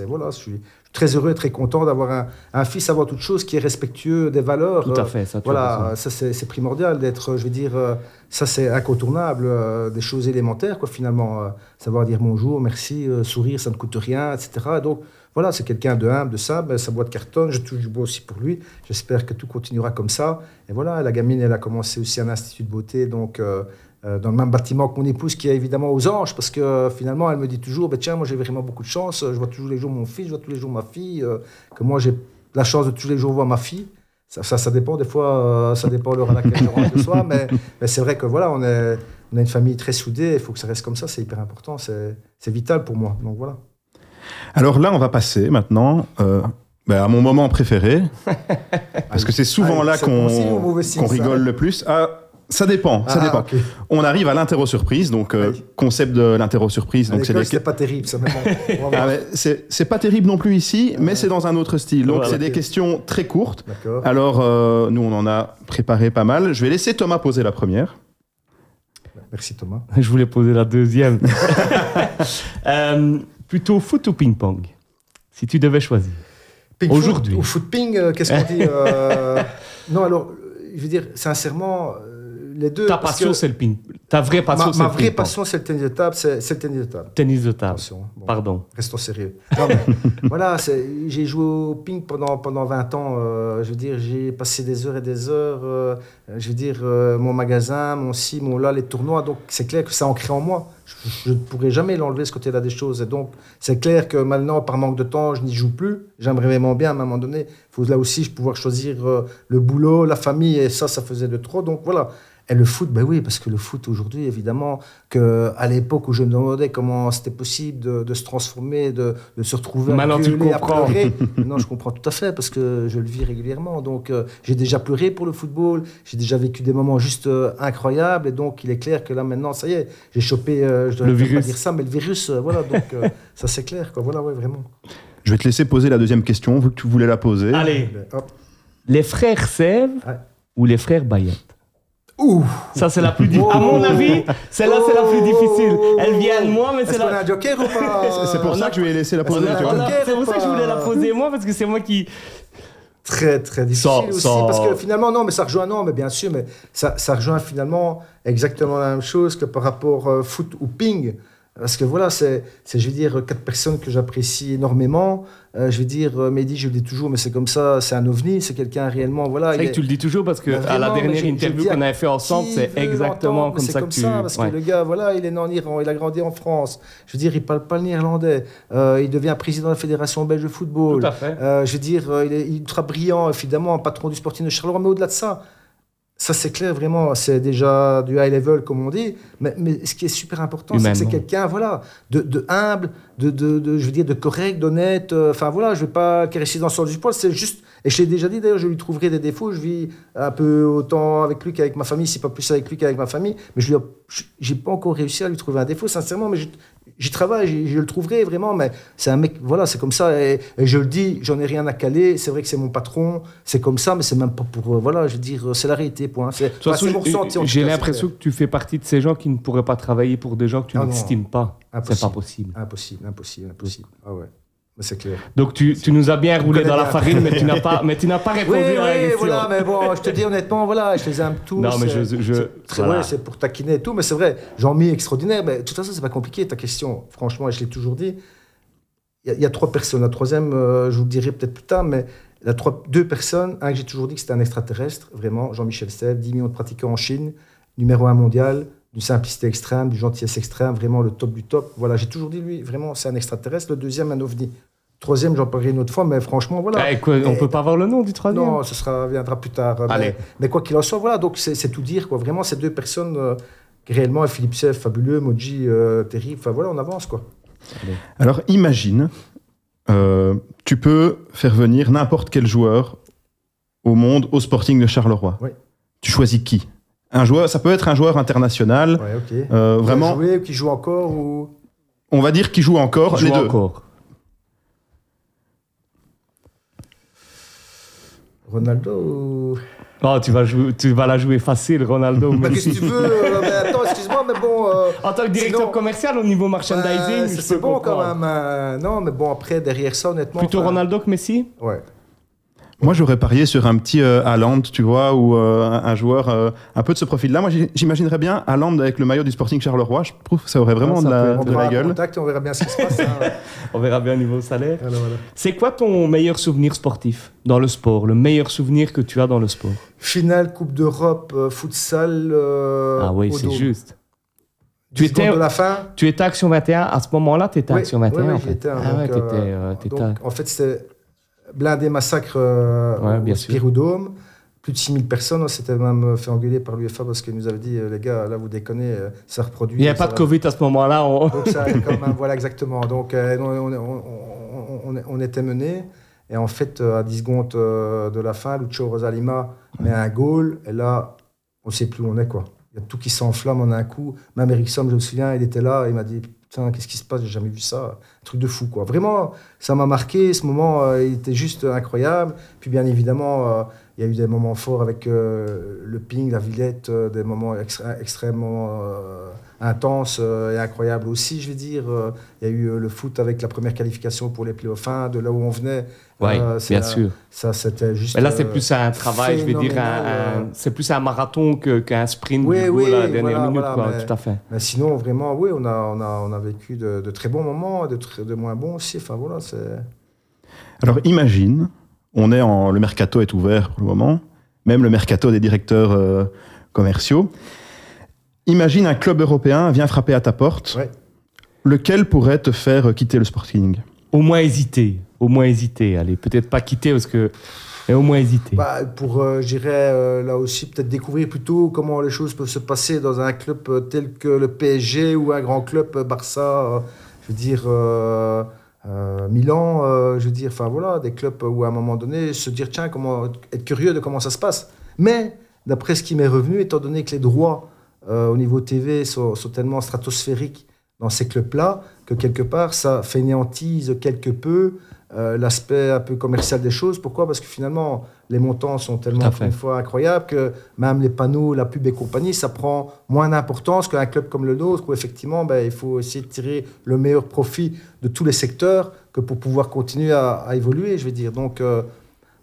voilà. Je suis très heureux et très content d'avoir un, un fils avant toute chose qui est respectueux des valeurs. tout à euh, fait ça. Voilà, ça c'est c'est primordial d'être, je veux dire, euh, ça c'est incontournable, euh, des choses élémentaires, quoi, finalement. euh, savoir dire bonjour, merci, euh, sourire, ça ne coûte rien, etc. Donc voilà, c'est quelqu'un de humble, de ben, sa boîte cartonne, je touche du bois aussi pour lui. J'espère que tout continuera comme ça. Et voilà, la gamine, elle a commencé aussi un institut de beauté, donc euh, euh, dans le même bâtiment que mon épouse, qui est évidemment aux anges, parce que euh, finalement, elle me dit toujours, ben, tiens, moi j'ai vraiment beaucoup de chance, je vois tous les jours mon fils, je vois tous les jours ma fille, euh, que moi j'ai la chance de tous les jours voir ma fille. Ça, ça, ça dépend des fois, euh, ça dépend de l'heure à laquelle je rentre le [laughs] soir, mais, mais c'est vrai que voilà, on, est, on a une famille très soudée, il faut que ça reste comme ça, c'est hyper important, c'est c'est vital pour moi. Donc voilà. Alors là, on va passer maintenant euh, ben, à mon moment préféré, [laughs] parce que c'est souvent là qu'on ça rigole le plus. Ah, ça dépend, ça Ah, dépend. On arrive à l'interro surprise, donc euh, Oui. concept de l'interro surprise. À Donc c'est des- pas terrible, ça, [laughs] Ah, c'est pas terrible non plus ici, mais c'est dans un autre style. Donc Voilà. c'est des questions très courtes. D'accord. Alors euh, nous, on en a préparé pas mal. Je vais laisser Thomas poser la première. Merci Thomas. [laughs] Je voulais poser la deuxième. [laughs] Euh, plutôt foot ou ping-pong Si tu devais choisir. Ping Aujourd'hui. Ou foot ping, qu'est-ce qu'on dit euh, Non, alors, je veux dire, sincèrement, euh, les deux. Ta passion, c'est le ping. Ta vraie passion, Ma, c'est ma le vraie passion, c'est le tennis de table, c'est le tennis de table. Tennis de table. Bon, Pardon. Restons sérieux. Non, mais [laughs] voilà, j'ai joué au ping pendant, pendant 20 ans. euh, je veux dire, j'ai passé des heures et des heures. euh, je veux dire, euh, mon magasin, mon ci, mon là, les tournois. Donc, c'est clair que ça a ancré en moi. Je ne pourrai jamais l'enlever ce côté-là des choses. Et donc, c'est clair que maintenant, par manque de temps, je n'y joue plus. J'aimerais vraiment bien, à un moment donné, il faut là aussi pouvoir choisir euh, le boulot, la famille, et ça, ça faisait de trop. Donc voilà, et le foot, ben oui, parce que le foot aujourd'hui, évidemment, que à l'époque où je me demandais comment c'était possible de, de, se transformer, de, de se retrouver Maintenant, tu comprends. [laughs] non, je comprends tout à fait parce que je le vis régulièrement. Donc, euh, j'ai déjà pleuré pour le football, j'ai déjà vécu des moments juste euh, incroyables, et donc il est clair que là maintenant, ça y est, j'ai chopé, euh, je virus. pas dire ça, mais le virus, voilà, donc ça c'est clair, quoi. Voilà, ouais, vraiment. Je vais te laisser poser la deuxième question, vu que tu voulais la poser. Allez, hop. les frères Sèvres ouais. ou les frères Bayette Ouh. Ça, c'est la plus difficile. À mon avis, celle-là, c'est la plus difficile. Elle vient de moi, mais c'est la. Qu'on a un joker ou pas? [laughs] C'est pour ça que je ai laissé la poser. C'est pour ça que je voulais la poser moi, parce que c'est moi qui. Très, très difficile sans, aussi. Sans... Parce que finalement, non, mais ça rejoint, non, mais bien sûr, mais ça, ça rejoint finalement exactement la même chose que par rapport euh, foot ou ping. Parce que voilà, c'est, je veux dire, quatre personnes que j'apprécie énormément. Euh, je veux dire, Mehdi, je le dis toujours, mais c'est comme ça, c'est un ovni, c'est quelqu'un réellement. Voilà, c'est vrai que tu le dis toujours parce que à la dernière interview qu'on avait fait ensemble, c'est exactement comme ça comme que tu. Ça, parce ouais. que le gars, voilà, il est né en Iran, il a grandi en France. Je veux dire, il parle pas le néerlandais. Euh, il devient président de la fédération belge de football. Tout à fait. Euh, je veux dire, il est ultra brillant, évidemment, un patron du Sporting de Charleroi, mais au-delà de ça. Ça, c'est clair, vraiment, c'est déjà du high level, comme on dit. Mais, mais ce qui est super important, c'est que c'est quelqu'un, voilà, de, de humble, de, de, de, je veux dire, de correct, d'honnête. Enfin, voilà, je ne vais pas caresser dans le sens du poil, c'est juste. Et je l'ai déjà dit, d'ailleurs, je lui trouverai des défauts. Je vis un peu autant avec lui qu'avec ma famille, si pas plus avec lui qu'avec ma famille. Mais je n'ai pas encore réussi à lui trouver un défaut, sincèrement. Mais j'y travaille, je le trouverai vraiment. Mais c'est un mec, voilà, c'est comme ça. Et, et, je le dis, j'en ai rien à caler. C'est vrai que c'est mon patron, c'est comme ça, mais c'est même pas pour. Euh, voilà, je veux dire, c'est la réalité, point. C'est J'ai l'impression que tu fais partie de ces gens qui ne pourraient pas travailler pour des gens que tu Ah n'estimes pas. C'est pas possible. Impossible, impossible, impossible. Ah ouais. C'est clair. Donc tu, tu, nous as bien roulé dans la farine, mais tu n'as pas, mais tu n'as pas répondu oui, à la oui, question. voilà, mais bon, je te dis honnêtement, voilà, je les aime tous. Non, mais je, je c'est voilà. ouais, pour taquiner et tout, mais c'est vrai. Jean-Mi extraordinaire, mais de toute façon, c'est pas compliqué ta question. Franchement, je l'ai toujours dit. Il y, y, a trois personnes. La troisième, euh, je vous le dirai peut-être plus tard, mais la trois, deux personnes. Un que j'ai toujours dit que c'était un extraterrestre, vraiment, Jean-Michel Sèvres, 10 millions de pratiquants en Chine, numéro un mondial, d'une simplicité extrême, d'une gentillesse extrême, vraiment le top du top. Voilà, j'ai toujours dit lui, vraiment, c'est un extraterrestre. Le deuxième, un ovni. Troisième, j'en parlerai une autre fois, mais franchement, voilà. Eh, quoi, on peut pas avoir le nom du troisième Non, ce sera, viendra plus tard. Allez. Mais, mais quoi qu'il en soit, voilà, donc c'est tout dire, quoi. Vraiment, ces deux personnes, euh, réellement, Philippe Seff, fabuleux, Moji, euh, terrible, enfin voilà, on avance, quoi. Allez. Alors, imagine, euh, tu peux faire venir n'importe quel joueur au monde au Sporting de Charleroi. Oui. Tu choisis qui? Un joueur, ça peut être un joueur international. Ouais, ok. Euh, vraiment. Qui, joué, qui joue encore ou? On va dire qu'il joue encore. Qui les joue deux. encore? Ronaldo ou... Oh, tu vas, jouer, tu vas la jouer facile, Ronaldo. bah, Qu'est-ce que tu veux euh, [laughs] mais Attends, excuse-moi, mais bon. Euh, en tant que directeur sinon, commercial au niveau merchandising, euh, c'est bon quand même. Euh, non, mais bon, après, derrière ça, honnêtement. Plutôt Ronaldo que Messi? Ouais. Moi, j'aurais parié sur un petit euh, Haaland, tu vois, ou euh, un, un, joueur euh, un peu de ce profil-là. Moi, j'imaginerais bien Haaland avec le maillot du Sporting Charleroi. Je trouve que ça aurait vraiment Ah, de la, on de la gueule. Contact, on verra bien ce qui se passe. Hein. [laughs] on verra bien au niveau salaire. Voilà, voilà. C'est quoi ton meilleur souvenir sportif dans le sport? Le meilleur souvenir que tu as dans le sport? Finale Coupe d'Europe, euh, futsal. ah oui, c'est juste. Tu étais, de la fin. tu étais Action 21 à ce moment-là, tu étais oui, Action 21 oui, oui, en fait. Étais, ah donc, ouais, t'étais, euh, donc, en fait, c'était blindé massacre euh, ouais, bien au Spiroudome. Plus de 6000 personnes. On s'était même fait engueuler par l'UFA parce qu'il nous avait dit les gars, là, vous déconnez, ça reproduit. Il n'y a pas de Covid à ce moment-là. On... Donc, ça, quand même, voilà, exactement. Donc, euh, on, on, on, on, était menés. Et en fait, à 10 secondes euh, de la fin, Lucho Rosalima met un goal. Et là, on ne sait plus où on est. Quoi. Il y a tout qui s'enflamme en un coup. Même Ericsson, je me souviens, il était là. Il m'a dit Putain, qu'est-ce qui se passe? J'ai jamais vu ça. Un truc de fou. Quoi. Vraiment, ça m'a marqué. Ce moment, euh, était juste incroyable. Puis, bien évidemment, euh, il y a eu des moments forts avec euh, le ping, la Villette, des moments extrêmement intenses et incroyables aussi, je vais dire. Il y a eu le foot avec la première qualification pour les playoffs, de là où on venait. Oui, bien sûr. Ça, c'était juste. Mais là, c'est plus un travail, je vais dire, un, un, c'est plus un marathon qu'un qu sprint oui, du oui, à la dernière voilà, minute, voilà, quoi, mais, tout à fait. Mais sinon, vraiment, oui, on a, on a, on a vécu de, de très bons moments, de, de moins bons aussi. Enfin, voilà, c'est. Alors, imagine, on est en, le mercato est ouvert pour le moment, même le mercato des directeurs euh, commerciaux. imagine un club européen vient frapper à ta porte. Ouais. Lequel pourrait te faire quitter le Sporting? Au moins hésiter. Au moins hésiter. Allez, peut-être pas quitter parce que. Mais au moins hésiter. Bah, pour, euh, je dirais, euh, là aussi, peut-être découvrir plutôt comment les choses peuvent se passer dans un club euh, tel que le PSG ou un grand club, euh, Barça, je veux dire, Milan, je veux dire, enfin voilà, des clubs où à un moment donné, se dire, tiens, comment, être curieux de comment ça se passe. Mais, d'après ce qui m'est revenu, étant donné que les droits au niveau TV sont, sont tellement stratosphériques dans ces clubs-là, que quelque part, ça fainéantise quelque peu euh, l'aspect un peu commercial des choses. Pourquoi? Parce que finalement, les montants sont tellement, une fois, incroyables que même les panneaux, la pub et compagnie, ça prend moins d'importance qu'un club comme le nôtre, où effectivement, ben, il faut essayer de tirer le meilleur profit de tous les secteurs que pour pouvoir continuer à, à évoluer, je vais dire. Donc, euh,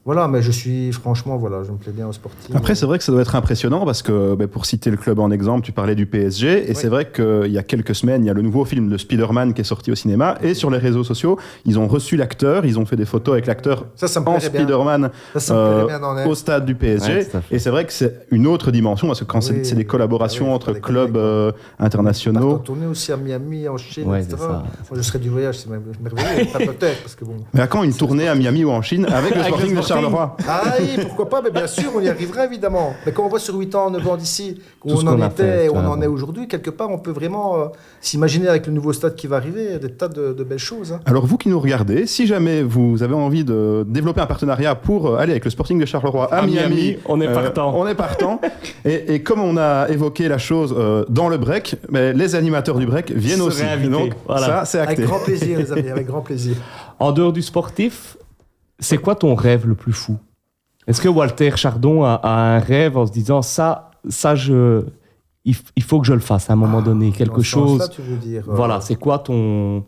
voilà, mais je suis, franchement, voilà, je me plais bien au sportif. Après, c'est vrai que ça doit être impressionnant parce que, ben, pour citer le club en exemple, tu parlais du PSG, et Oui. c'est vrai qu'il y a quelques semaines, il y a le nouveau film de Spider-Man qui est sorti au cinéma, et sur les réseaux sociaux, ils ont reçu l'acteur, ils ont fait des photos avec l'acteur Ça, ça me en. Spider-Man euh, au stade du PSG. Ouais, et c'est vrai que c'est une autre dimension parce que quand c'est Oui. c'est des collaborations Ah oui, entre clubs euh, internationaux. tournée aussi à Miami, en Chine, Ouais, etc. c'est ça. Moi, je serais du voyage, c'est merveilleux. Pas peut-être, parce que bon. Mais à quand une tournée à Miami ou en Chine avec le de Sporting. Charleroi Ah oui, pourquoi pas, mais bien sûr, on y arrivera évidemment. Mais quand on voit sur 8 ans, 9 ans d'ici, où Tout on en était où on en est aujourd'hui, quelque part, on peut vraiment euh, s'imaginer avec le nouveau stade qui va arriver des tas de, de belles choses. hein. Alors vous qui nous regardez, si jamais vous avez envie de développer un partenariat pour euh, aller avec le Sporting de Charleroi à, À Miami, on est euh, partant. on est partant. [laughs] et, et comme on a évoqué la chose euh, dans le break, mais les animateurs du break viennent aussi. invités, Donc voilà. ça c'est Avec acté. grand plaisir, les amis, avec grand plaisir. En dehors du sportif, c'est quoi ton rêve le plus fou? Est-ce que Walter Chardon a, a un rêve en se disant ça, ça je, il, il faut que je le fasse à un moment donné, Dans quelque chose? tu veux dire. euh, Voilà, c'est quoi ton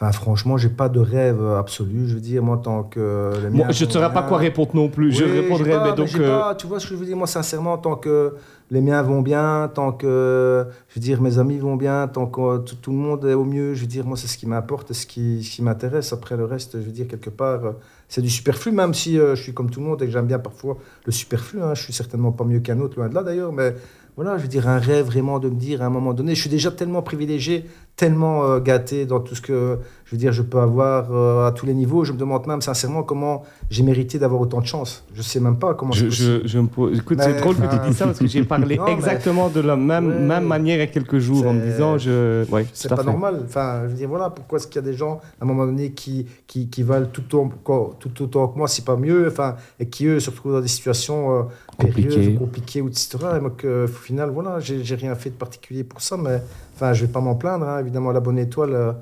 Enfin, franchement, j'ai pas de rêve absolu. Je veux dire, moi, tant que. les Moi, Je ne saurais pas quoi répondre non plus. je Oui, j'ai répondrai, pas, mais donc euh, pas, tu vois ce que je veux dire, moi, sincèrement, tant que les miens vont bien, tant que, je veux dire, mes amis vont bien, tant que tout, tout le monde est au mieux, je veux dire, moi, c'est ce qui m'importe, ce qui, ce qui m'intéresse. Après, le reste, je veux dire, quelque part, euh, c'est du superflu, même si euh, je suis comme tout le monde et que j'aime bien parfois le superflu. Hein, je suis certainement pas mieux qu'un autre, loin de là, d'ailleurs, mais voilà, je veux dire, un rêve vraiment de me dire à un moment donné, je suis déjà tellement privilégié, tellement euh, gâté dans tout ce que, je veux dire, je peux avoir euh, à tous les niveaux. Je me demande même sincèrement comment j'ai mérité d'avoir autant de chance. Je sais même pas comment je, je, je me pose. Écoute, c'est drôle que tu dis ça parce que j'ai parlé [laughs] non, mais- exactement de la même, Ouais. même manière il y a quelques jours en me disant je. Ouais, C'est pas fait. normal. Enfin, je veux dire, voilà, pourquoi est-ce qu'il y a des gens, à un moment donné, qui, qui, qui valent tout autant, tout autant que moi, si pas mieux, enfin, et qui, eux, se retrouvent dans des situations euh, Compliquées. périlleuses, compliquées, ou etc. Et moi, que, au final, voilà, j'ai rien fait de particulier pour ça, mais enfin, je vais pas m'en plaindre. hein. Évidemment, la bonne étoile, euh,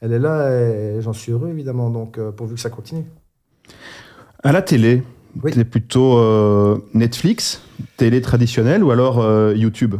elle est là, et j'en suis heureux, évidemment, donc euh, pourvu que ça continue. À la télé, Oui. t'es plutôt euh, Netflix, télé traditionnelle ou alors euh, YouTube?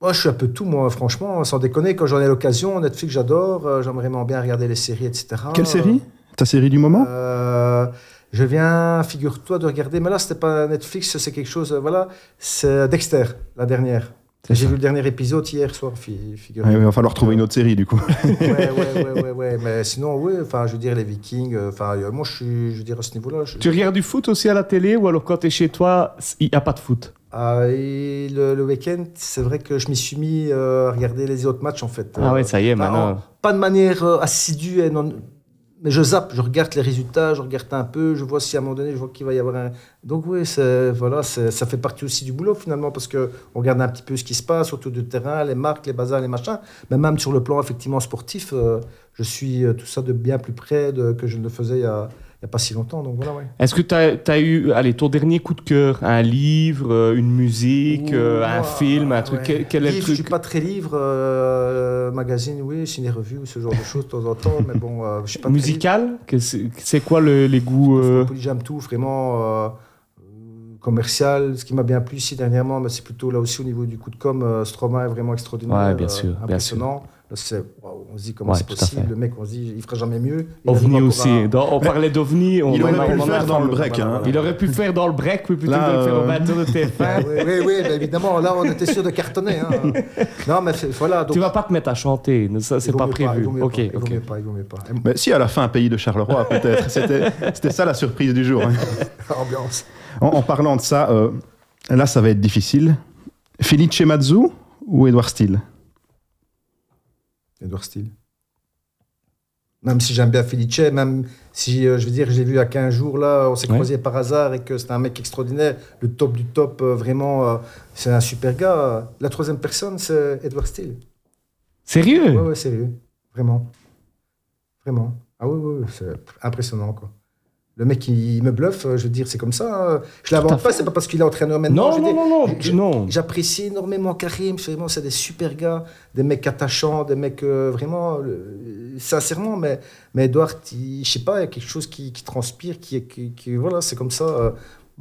Moi, je suis un peu tout, moi, franchement, sans déconner. Quand j'en ai l'occasion, Netflix, j'adore. J'aimerais vraiment bien regarder les séries, etc. Quelle série? Ta série du moment? Euh, je viens, figure-toi, de regarder, mais là, c'était pas Netflix, c'est quelque chose, voilà, c'est Dexter, la dernière. J'ai vu le dernier épisode hier soir, fi- Ouais, figure-toi. Il va falloir trouver une autre série du coup. ouais, [laughs] ouais, ouais, ouais, ouais, mais sinon, oui, enfin, je veux dire, les Vikings, euh, enfin, euh, moi, je suis, je veux dire, à ce niveau-là. je- Tu regardes du foot aussi à la télé ou alors quand tu es chez toi, il n'y a pas de foot? Ah, le, le week-end, c'est vrai que je m'y suis mis euh, à regarder les autres matchs, en fait. Ah Euh, ouais, ça y est, maintenant. en- pas de manière assidue, et non- mais je zappe, je regarde les résultats, je regarde un peu, je vois si à un moment donné, je vois qu'il va y avoir un. Donc oui, voilà, ça fait partie aussi du boulot finalement, parce que on regarde un petit peu ce qui se passe autour du terrain, les marques, les bazars, les machins. Mais même sur le plan effectivement sportif, euh, je suis euh, tout ça de bien plus près que je ne le faisais il il y a pas si longtemps. Donc voilà, ouais. Est-ce que tu as, eu allez, ton dernier coup de cœur Un livre, euh, une musique, euh, un film, un truc? ouais. Quel, est le Livre, Je suis truc pas très livre, euh, magazine, oui, ciné-revue, ce genre de choses de temps en temps, mais bon, euh, je suis pas. Musical? C'est quoi le- les goûts euh, J'aime tout, vraiment commercial. Ce qui m'a bien plu ici dernièrement, mais c'est plutôt là aussi au niveau du coup de com. euh, Stroma est vraiment extraordinaire. Ouais, bien sûr, bien impressionnant. Là, c'est- on se dit comment Ouais, c'est possible. Le mec, on se dit, il fera jamais mieux. OVNI aussi. Dans- on parlait d'OVNI. on- Il aurait pu faire dans le break. hein. Il aurait pu le faire dans le break plutôt Là, que de le faire au 20 de TF1. Ah, oui, oui, oui, évidemment, là on était sûr de cartonner. hein. [laughs] Non, mais voilà. Donc, Tu vas pas te mettre à chanter, ça c'est pas prévu. ok, pas, ok. pas, mieux pas. Mais si à la fin, pays de Charleroi, peut-être. C'était c'était ça la surprise du jour. hein. [laughs] Ambiance. En, en parlant de ça, euh, là, ça va être difficile. Felice Mazzu ou Edouard Steele? Edouard Steele. Même si j'aime bien Felice, même si, euh, je veux dire, j'ai vu à 15 jours, là, on s'est Ouais. croisés par hasard et que c'est un mec extraordinaire, le top du top, euh, vraiment, euh, c'est un super gars. La troisième personne, c'est Edouard Steele. Sérieux? Ouais, ouais, sérieux. Vraiment. Vraiment. Ah oui, oui, oui, c'est impressionnant, quoi. Le mec, il me bluffe, euh, je veux dire, c'est comme ça. hein. Je à l'invente pas, c'est pas parce qu'il est entraîneur maintenant. Non, je non, non, non, je- non. J'apprécie énormément Karim, vraiment, c'est des super gars, des mecs attachants, des mecs euh, vraiment, euh, sincèrement, mais, mais Edouard, il- je sais pas, il y a quelque chose qui, qui transpire, qui, est- qui, qui- voilà, c'est comme ça. euh,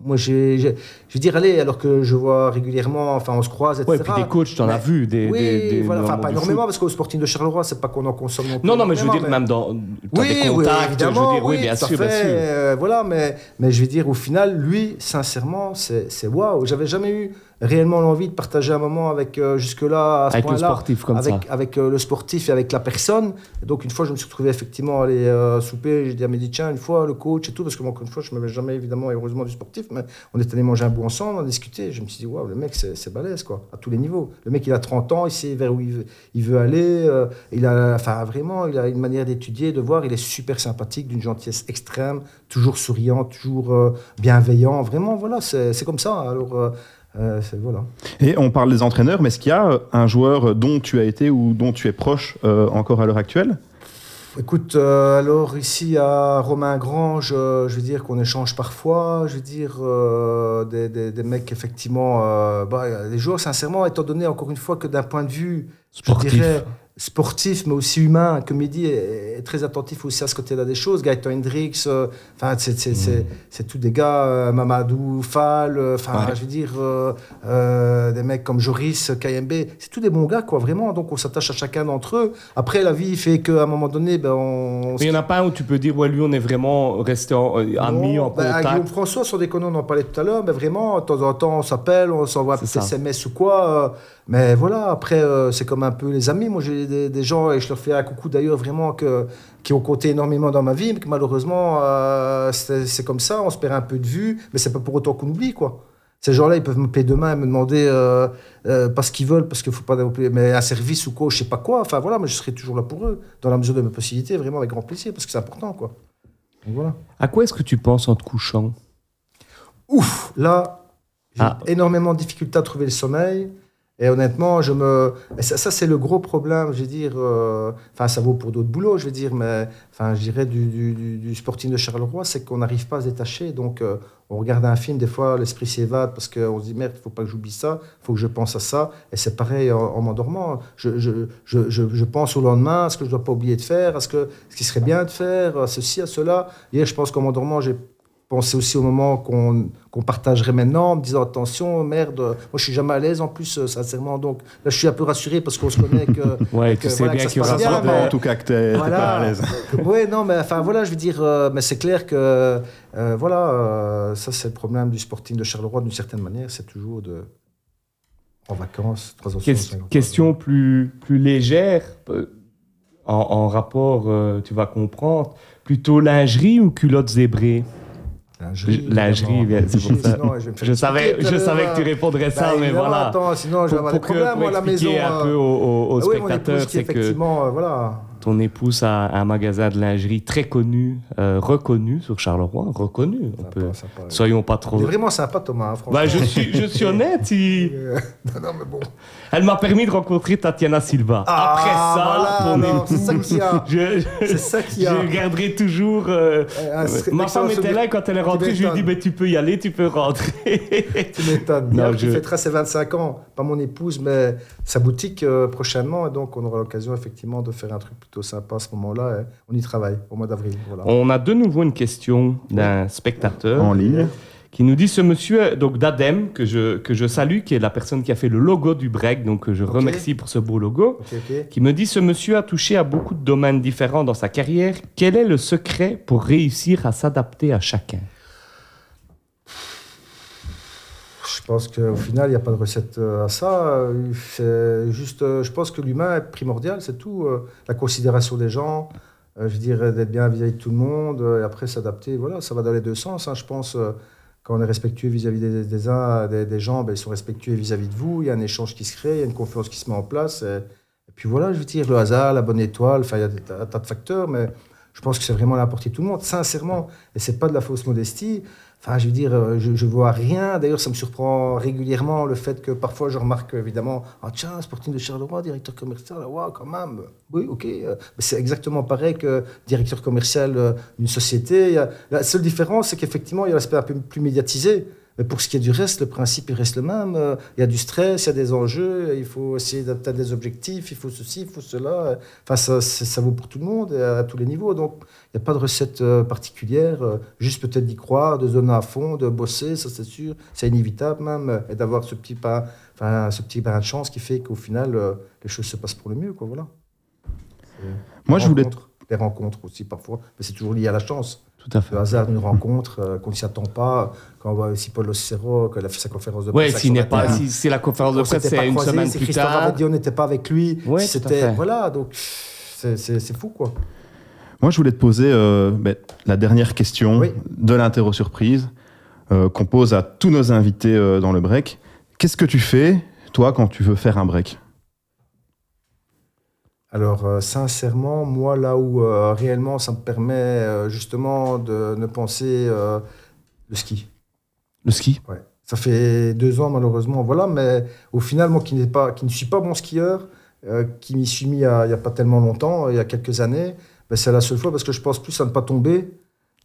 moi, j'ai, j'ai- je veux dire, allez, alors que je vois régulièrement, enfin, on se croise, etc. Ouais, puis des coachs, t'en as vu. Des, oui, des, des- voilà, enfin, pas énormément, foot. parce qu'au Sporting de Charleroi, c'est pas qu'on en consomme non plus. Non, non, mais je veux dire, même dans. oui, des oui, contacts, évidemment, je veux dire, oui, bien sûr, bien fait, sûr. euh, voilà, mais, mais je veux dire, au final, lui, sincèrement, c'est c'est waouh. J'avais jamais eu réellement l'envie de partager un moment avec, euh, jusque-là, à ce Avec le sportif comme avec, ça. avec euh, le sportif et avec la personne. Et donc, une fois, je me suis retrouvé effectivement à aller euh, souper. J'ai dit à Mehdi, tiens, une fois, le coach et tout, parce que moi, encore une fois, je ne m'avais jamais, évidemment, et heureusement, du sportif, mais on est allé manger un bout ensemble, on a discuté. Je me suis dit, waouh, le mec, c'est balèze, quoi, à tous les niveaux. Le mec, il a 30 ans, il sait vers où il veut, il veut aller. il a, enfin, vraiment, il a une manière d'étudier, de voir. Il est super sympathique, d'une gentillesse extrême, toujours souriant, toujours bienveillant. Vraiment, voilà, c'est c'est comme ça. Alors, euh, voilà. Et on parle des entraîneurs, mais est-ce qu'il y a euh, un joueur dont tu as été ou dont tu es proche euh, encore à l'heure actuelle? Écoute, euh, alors ici à Romain Grange, euh, je veux dire qu'on échange parfois, je veux dire euh, des, des, des mecs effectivement, euh, bah, des joueurs sincèrement, étant donné encore une fois que d'un point de vue, Sportif. je dirais sportif mais aussi humain, comme il dit, est, est très attentif aussi à ce côté-là des choses. Gaëtan Hendrix, euh, enfin c'est c'est c'est c'est tous des gars, euh, Mamadou Fall, euh, enfin Ouais. je veux dire euh, euh, des mecs comme Joris, KMB, c'est tous des bons gars quoi, vraiment. Donc on s'attache à chacun d'entre eux. Après la vie fait qu'à un moment donné, ben on il n'y en a pas un où tu peux dire, ouais, lui, on est vraiment resté en- euh, amis, non, en ben, avec Guillaume contact. François, sur des conneries, on en parlait tout à l'heure, mais vraiment, de temps en temps, on s'appelle, on s'envoie un petit. SMS ou quoi. euh, mais voilà, après, euh, c'est comme un peu les amis. Moi, j'ai des, des gens, et je leur fais un coucou d'ailleurs, vraiment, que, qui ont compté énormément dans ma vie, mais que malheureusement, euh, c'est comme ça, on se perd un peu de vue, mais c'est pas pour autant qu'on oublie, quoi. Ces gens-là, ils peuvent me payer demain et me demander, euh, euh, pas ce qu'ils veulent, parce qu'il faut pas mais un service ou quoi, je sais pas quoi. Enfin voilà, mais je serai toujours là pour eux, dans la mesure de mes possibilités, vraiment avec grand plaisir, parce que c'est important, quoi. Donc voilà. À quoi est-ce que tu penses en te couchant? Ouf, là, j'ai Ah. énormément de difficultés à trouver le sommeil. Et honnêtement, je me. ça, c'est le gros problème, je veux dire. euh, Enfin, ça vaut pour d'autres boulots, je veux dire, mais enfin, je dirais du, du, du- Sporting de Charleroi, c'est qu'on n'arrive pas à se détacher. Donc, euh, on regarde un film, des fois, l'esprit s'évade parce qu'on se dit merde, il faut pas que j'oublie ça, il faut que je pense à ça. Et c'est pareil en, en m'endormant. Je, je, je, je, pense au lendemain, à ce que je dois pas oublier de faire, à ce, que, ce qui serait bien de faire, à ceci, à cela. Hier, je pense qu'en m'endormant, j'ai pensé aussi au moment qu'on qu'on partagerait maintenant, en me disant attention, merde, moi je suis jamais à l'aise en plus, euh, sincèrement. Donc là, je suis un peu rassuré parce qu'on se connaît que. [laughs] Ouais, que tu sais voilà, bien que ça qu'il mais- En tout cas, que t'es Voilà. pas à l'aise. [laughs] Oui, non, mais enfin voilà, je veux dire, euh, mais c'est clair que euh, voilà, euh, ça c'est le problème du Sporting de Charleroi d'une certaine manière, c'est toujours de en vacances, trois ans sur Ques- cinq ans. question plus, plus légère, en, en rapport, tu vas comprendre, plutôt lingerie ou culottes zébrées? Lingerie, Lingerie, évidemment. bien, c'est pour ça. Sinon, je savais, je savais que tu répondrais ça, bah, mais voilà. Attends, sinon je vais Pour, avoir des pour que- problèmes. pour Moi, à la maison. un euh, peu aux, aux- aux ah oui, mon spectateurs, épouse qui c'est que effectivement, euh, voilà. Ton épouse a un magasin de lingerie très connu, euh, reconnu sur Charleroi, reconnu. On Sympa, peut, sympa. soyons pas trop. Il est vraiment sympa, Thomas, hein, franchement. Bah, je suis, je suis honnête. il- [laughs] non, non, mais bon. Elle m'a permis de rencontrer Tatiana Silva. Ah, Après ça, voilà, épouse, [laughs] c'est ça qu'il y a. je, C'est ça y a. je garderai toujours. euh, secret- ma femme était souvenir. là et quand elle est rentrée, je lui ai dit mais tu peux y aller, tu peux rentrer. [laughs] Tu m'étonnes. Je- fêtera ses 25 ans, pas mon épouse, mais sa boutique euh, prochainement. Et donc, on aura l'occasion effectivement de faire un truc plutôt sympa à ce moment-là. on y travaille au mois d'avril. Voilà. On a de nouveau une question d'un spectateur En ligne. qui nous dit ce monsieur donc d'Adem que je que je salue, qui est la personne qui a fait le logo du break, donc que je remercie pour ce beau logo. Qui me dit ce monsieur a touché à beaucoup de domaines différents dans sa carrière. Quel est le secret pour réussir à s'adapter à chacun? Je pense qu'au final, il n'y a pas de recette euh, à ça. C'est juste, euh, je pense que l'humain est primordial, c'est tout. Euh, La considération des gens, je dirais d'être bien vis-à-vis de tout le monde, et après s'adapter. Voilà, ça va dans les deux sens. hein. Je pense, quand on est respectueux vis-à-vis des, des gens, ben, ils sont respectueux vis-à-vis de vous. Il y a un échange qui se crée, il y a une confiance qui se met en place. Et, et puis voilà, je veux dire, le hasard, la bonne étoile, enfin, il y a un tas de facteurs, mais je pense que c'est vraiment à la portée de tout le monde, sincèrement. Et c'est pas de la fausse modestie. Enfin, je veux dire, euh, je, vois rien. D'ailleurs, ça me surprend régulièrement le fait que parfois je remarque évidemment, ah tiens, Sporting de Charleroi, directeur commercial, ah, ouais, quand même. Oui, ok. euh, mais c'est exactement pareil que directeur commercial euh, d'une société. La seule différence, c'est qu'effectivement, il y a l'aspect un peu plus médiatisé. Mais pour ce qui est du reste, le principe, il reste le même. Il y a du stress, il y a des enjeux, il faut essayer d'atteindre des objectifs, il faut ceci, il faut cela. Enfin, ça, vaut pour tout le monde, à tous les niveaux. Donc, il n'y a pas de recette euh, particulière. euh, Juste peut-être d'y croire, de donner à fond, de bosser, ça c'est sûr. C'est inévitable même. Et d'avoir ce petit pas, enfin, ce petit de chance qui fait qu'au final, euh, les choses se passent pour le mieux. Quoi, voilà. Moi, je voulais- Les rencontres aussi parfois, mais c'est toujours lié à la chance. Tout à fait. Le hasard d'une rencontre euh, qu'on ne s'y attend pas. Quand on voit aussi Paul Ossero, qu'il a fait sa conférence de Ouais, presse. s'il n'est pas, si, si la conférence de presse c'est une semaine plus Christophe tard. dit on n'était pas avec lui. Ouais, tout à c'était fait. voilà, donc c'est- c'est c'est fou quoi. Moi, je voulais te poser euh, ben, la dernière question Oui. de l'interro surprise euh, qu'on pose à tous nos invités euh, dans le break. Qu'est-ce que tu fais, toi, quand tu veux faire un break? Alors euh, sincèrement, moi là où euh, réellement ça me permet euh, justement de ne penser le ski. Le ski? Ouais. Ça fait deux ans malheureusement, voilà, mais au final, moi qui, pas, qui ne suis pas bon skieur, qui m'y suis mis il n'y a, pas tellement longtemps, il y a quelques années, ben, c'est la seule fois parce que je pense plus à ne pas tomber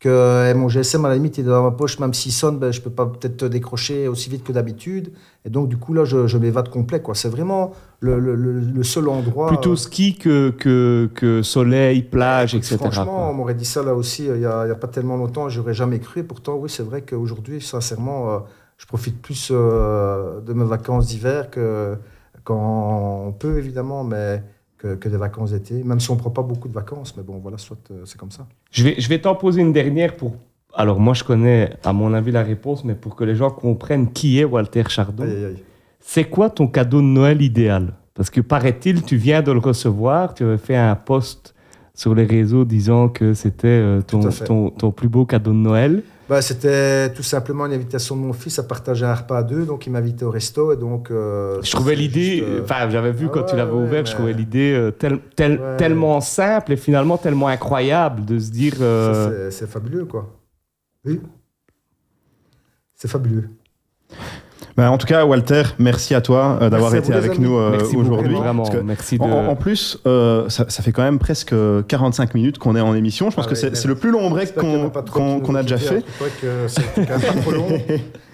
que eh, mon GSM à la limite est dans ma poche, même s'il sonne, ben, je peux pas peut-être décrocher aussi vite que d'habitude. Et donc du coup là, je, je m'évade complet. quoi. C'est vraiment le, le- le- le seul endroit. Plutôt euh, ski que, que, que soleil, plage, etc. Franchement, on m'aurait dit ça là aussi euh, il n'y a, pas tellement longtemps, j'aurais jamais cru. Et pourtant, oui, c'est vrai qu'aujourd'hui, sincèrement, euh, je profite plus de mes vacances d'hiver que quand on peut, évidemment, mais que, que des vacances d'été. Même si on ne prend pas beaucoup de vacances, mais bon, voilà, soit euh, c'est comme ça. Je vais, je vais t'en poser une dernière pour. Alors, moi, je connais, à mon avis, la réponse, mais pour que les gens comprennent qui est Walter Chardon, Aïe, aïe, aïe. C'est quoi ton cadeau de Noël idéal? Parce que, paraît-il, tu viens de le recevoir, tu avais fait un post sur les réseaux disant que c'était euh, ton, plus beau cadeau de Noël. Bah, C'était tout simplement une invitation de mon fils à partager un repas à deux, donc il m'invitait au resto. Et donc, euh, Je trouvais l'idée, euh, enfin, j'avais vu ah quand tu l'avais ouais, ouvert, mais- je trouvais l'idée tel- tel- Ouais. tellement simple et finalement tellement incroyable de se dire. c'est fabuleux, quoi. Oui. C'est fabuleux. Ben, En tout cas, Walter, merci à toi euh, d'avoir été avec amis. nous euh, merci beaucoup, aujourd'hui. Vraiment, Parce que- merci de. En, en plus, euh, ça, ça fait quand même presque 45 minutes qu'on est en émission. Je pense Ah que ouais, c'est le plus long break qu'on qu'on- qui qu'on a déjà fait. disent, Je crois que c'est quand même pas trop long. [laughs]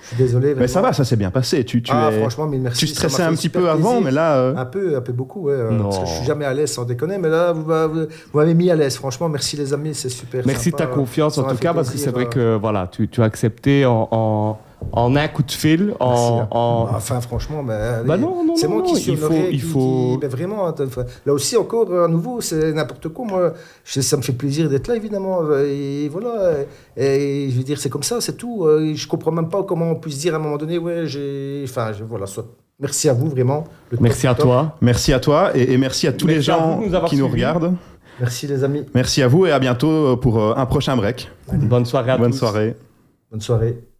Je suis désolé. Mais vraiment. ça va, ça s'est bien passé. Tu, tu, ah, es- franchement, mille merci. tu ça stressais un petit peu avant, mais là, euh, Un peu, un peu beaucoup, ouais. Non. Parce que je suis jamais à l'aise, sans déconner. Mais là, vous m'a- vous vous m'avez mis à l'aise. Franchement, merci les amis, c'est super. Merci de ta confiance Ça en tout cas, parce que c'est vrai que voilà, tu, tu as accepté en, en, en un coup de fil. Merci, En, hein. en- Enfin, franchement, mais allez, Bah non, non, c'est non, moi qui non, suis il faut- honoré, il faut- qui- mais vraiment, enfin, là aussi encore à nouveau, c'est n'importe quoi. Moi, je- ça me fait plaisir d'être là, évidemment. Et voilà. Et, je veux dire, c'est comme ça, c'est tout. Euh, Je comprends même pas comment on puisse dire à un moment donné, ouais, j'ai, enfin, je- voilà, soit. Merci à vous vraiment. Le Merci à toi. merci à toi et, et merci à tous Merci les gens nous qui nous regardent. Merci les amis. Merci à vous et à bientôt pour euh, un prochain break. Bonne soirée à Bonne tous. soirée. Bonne soirée.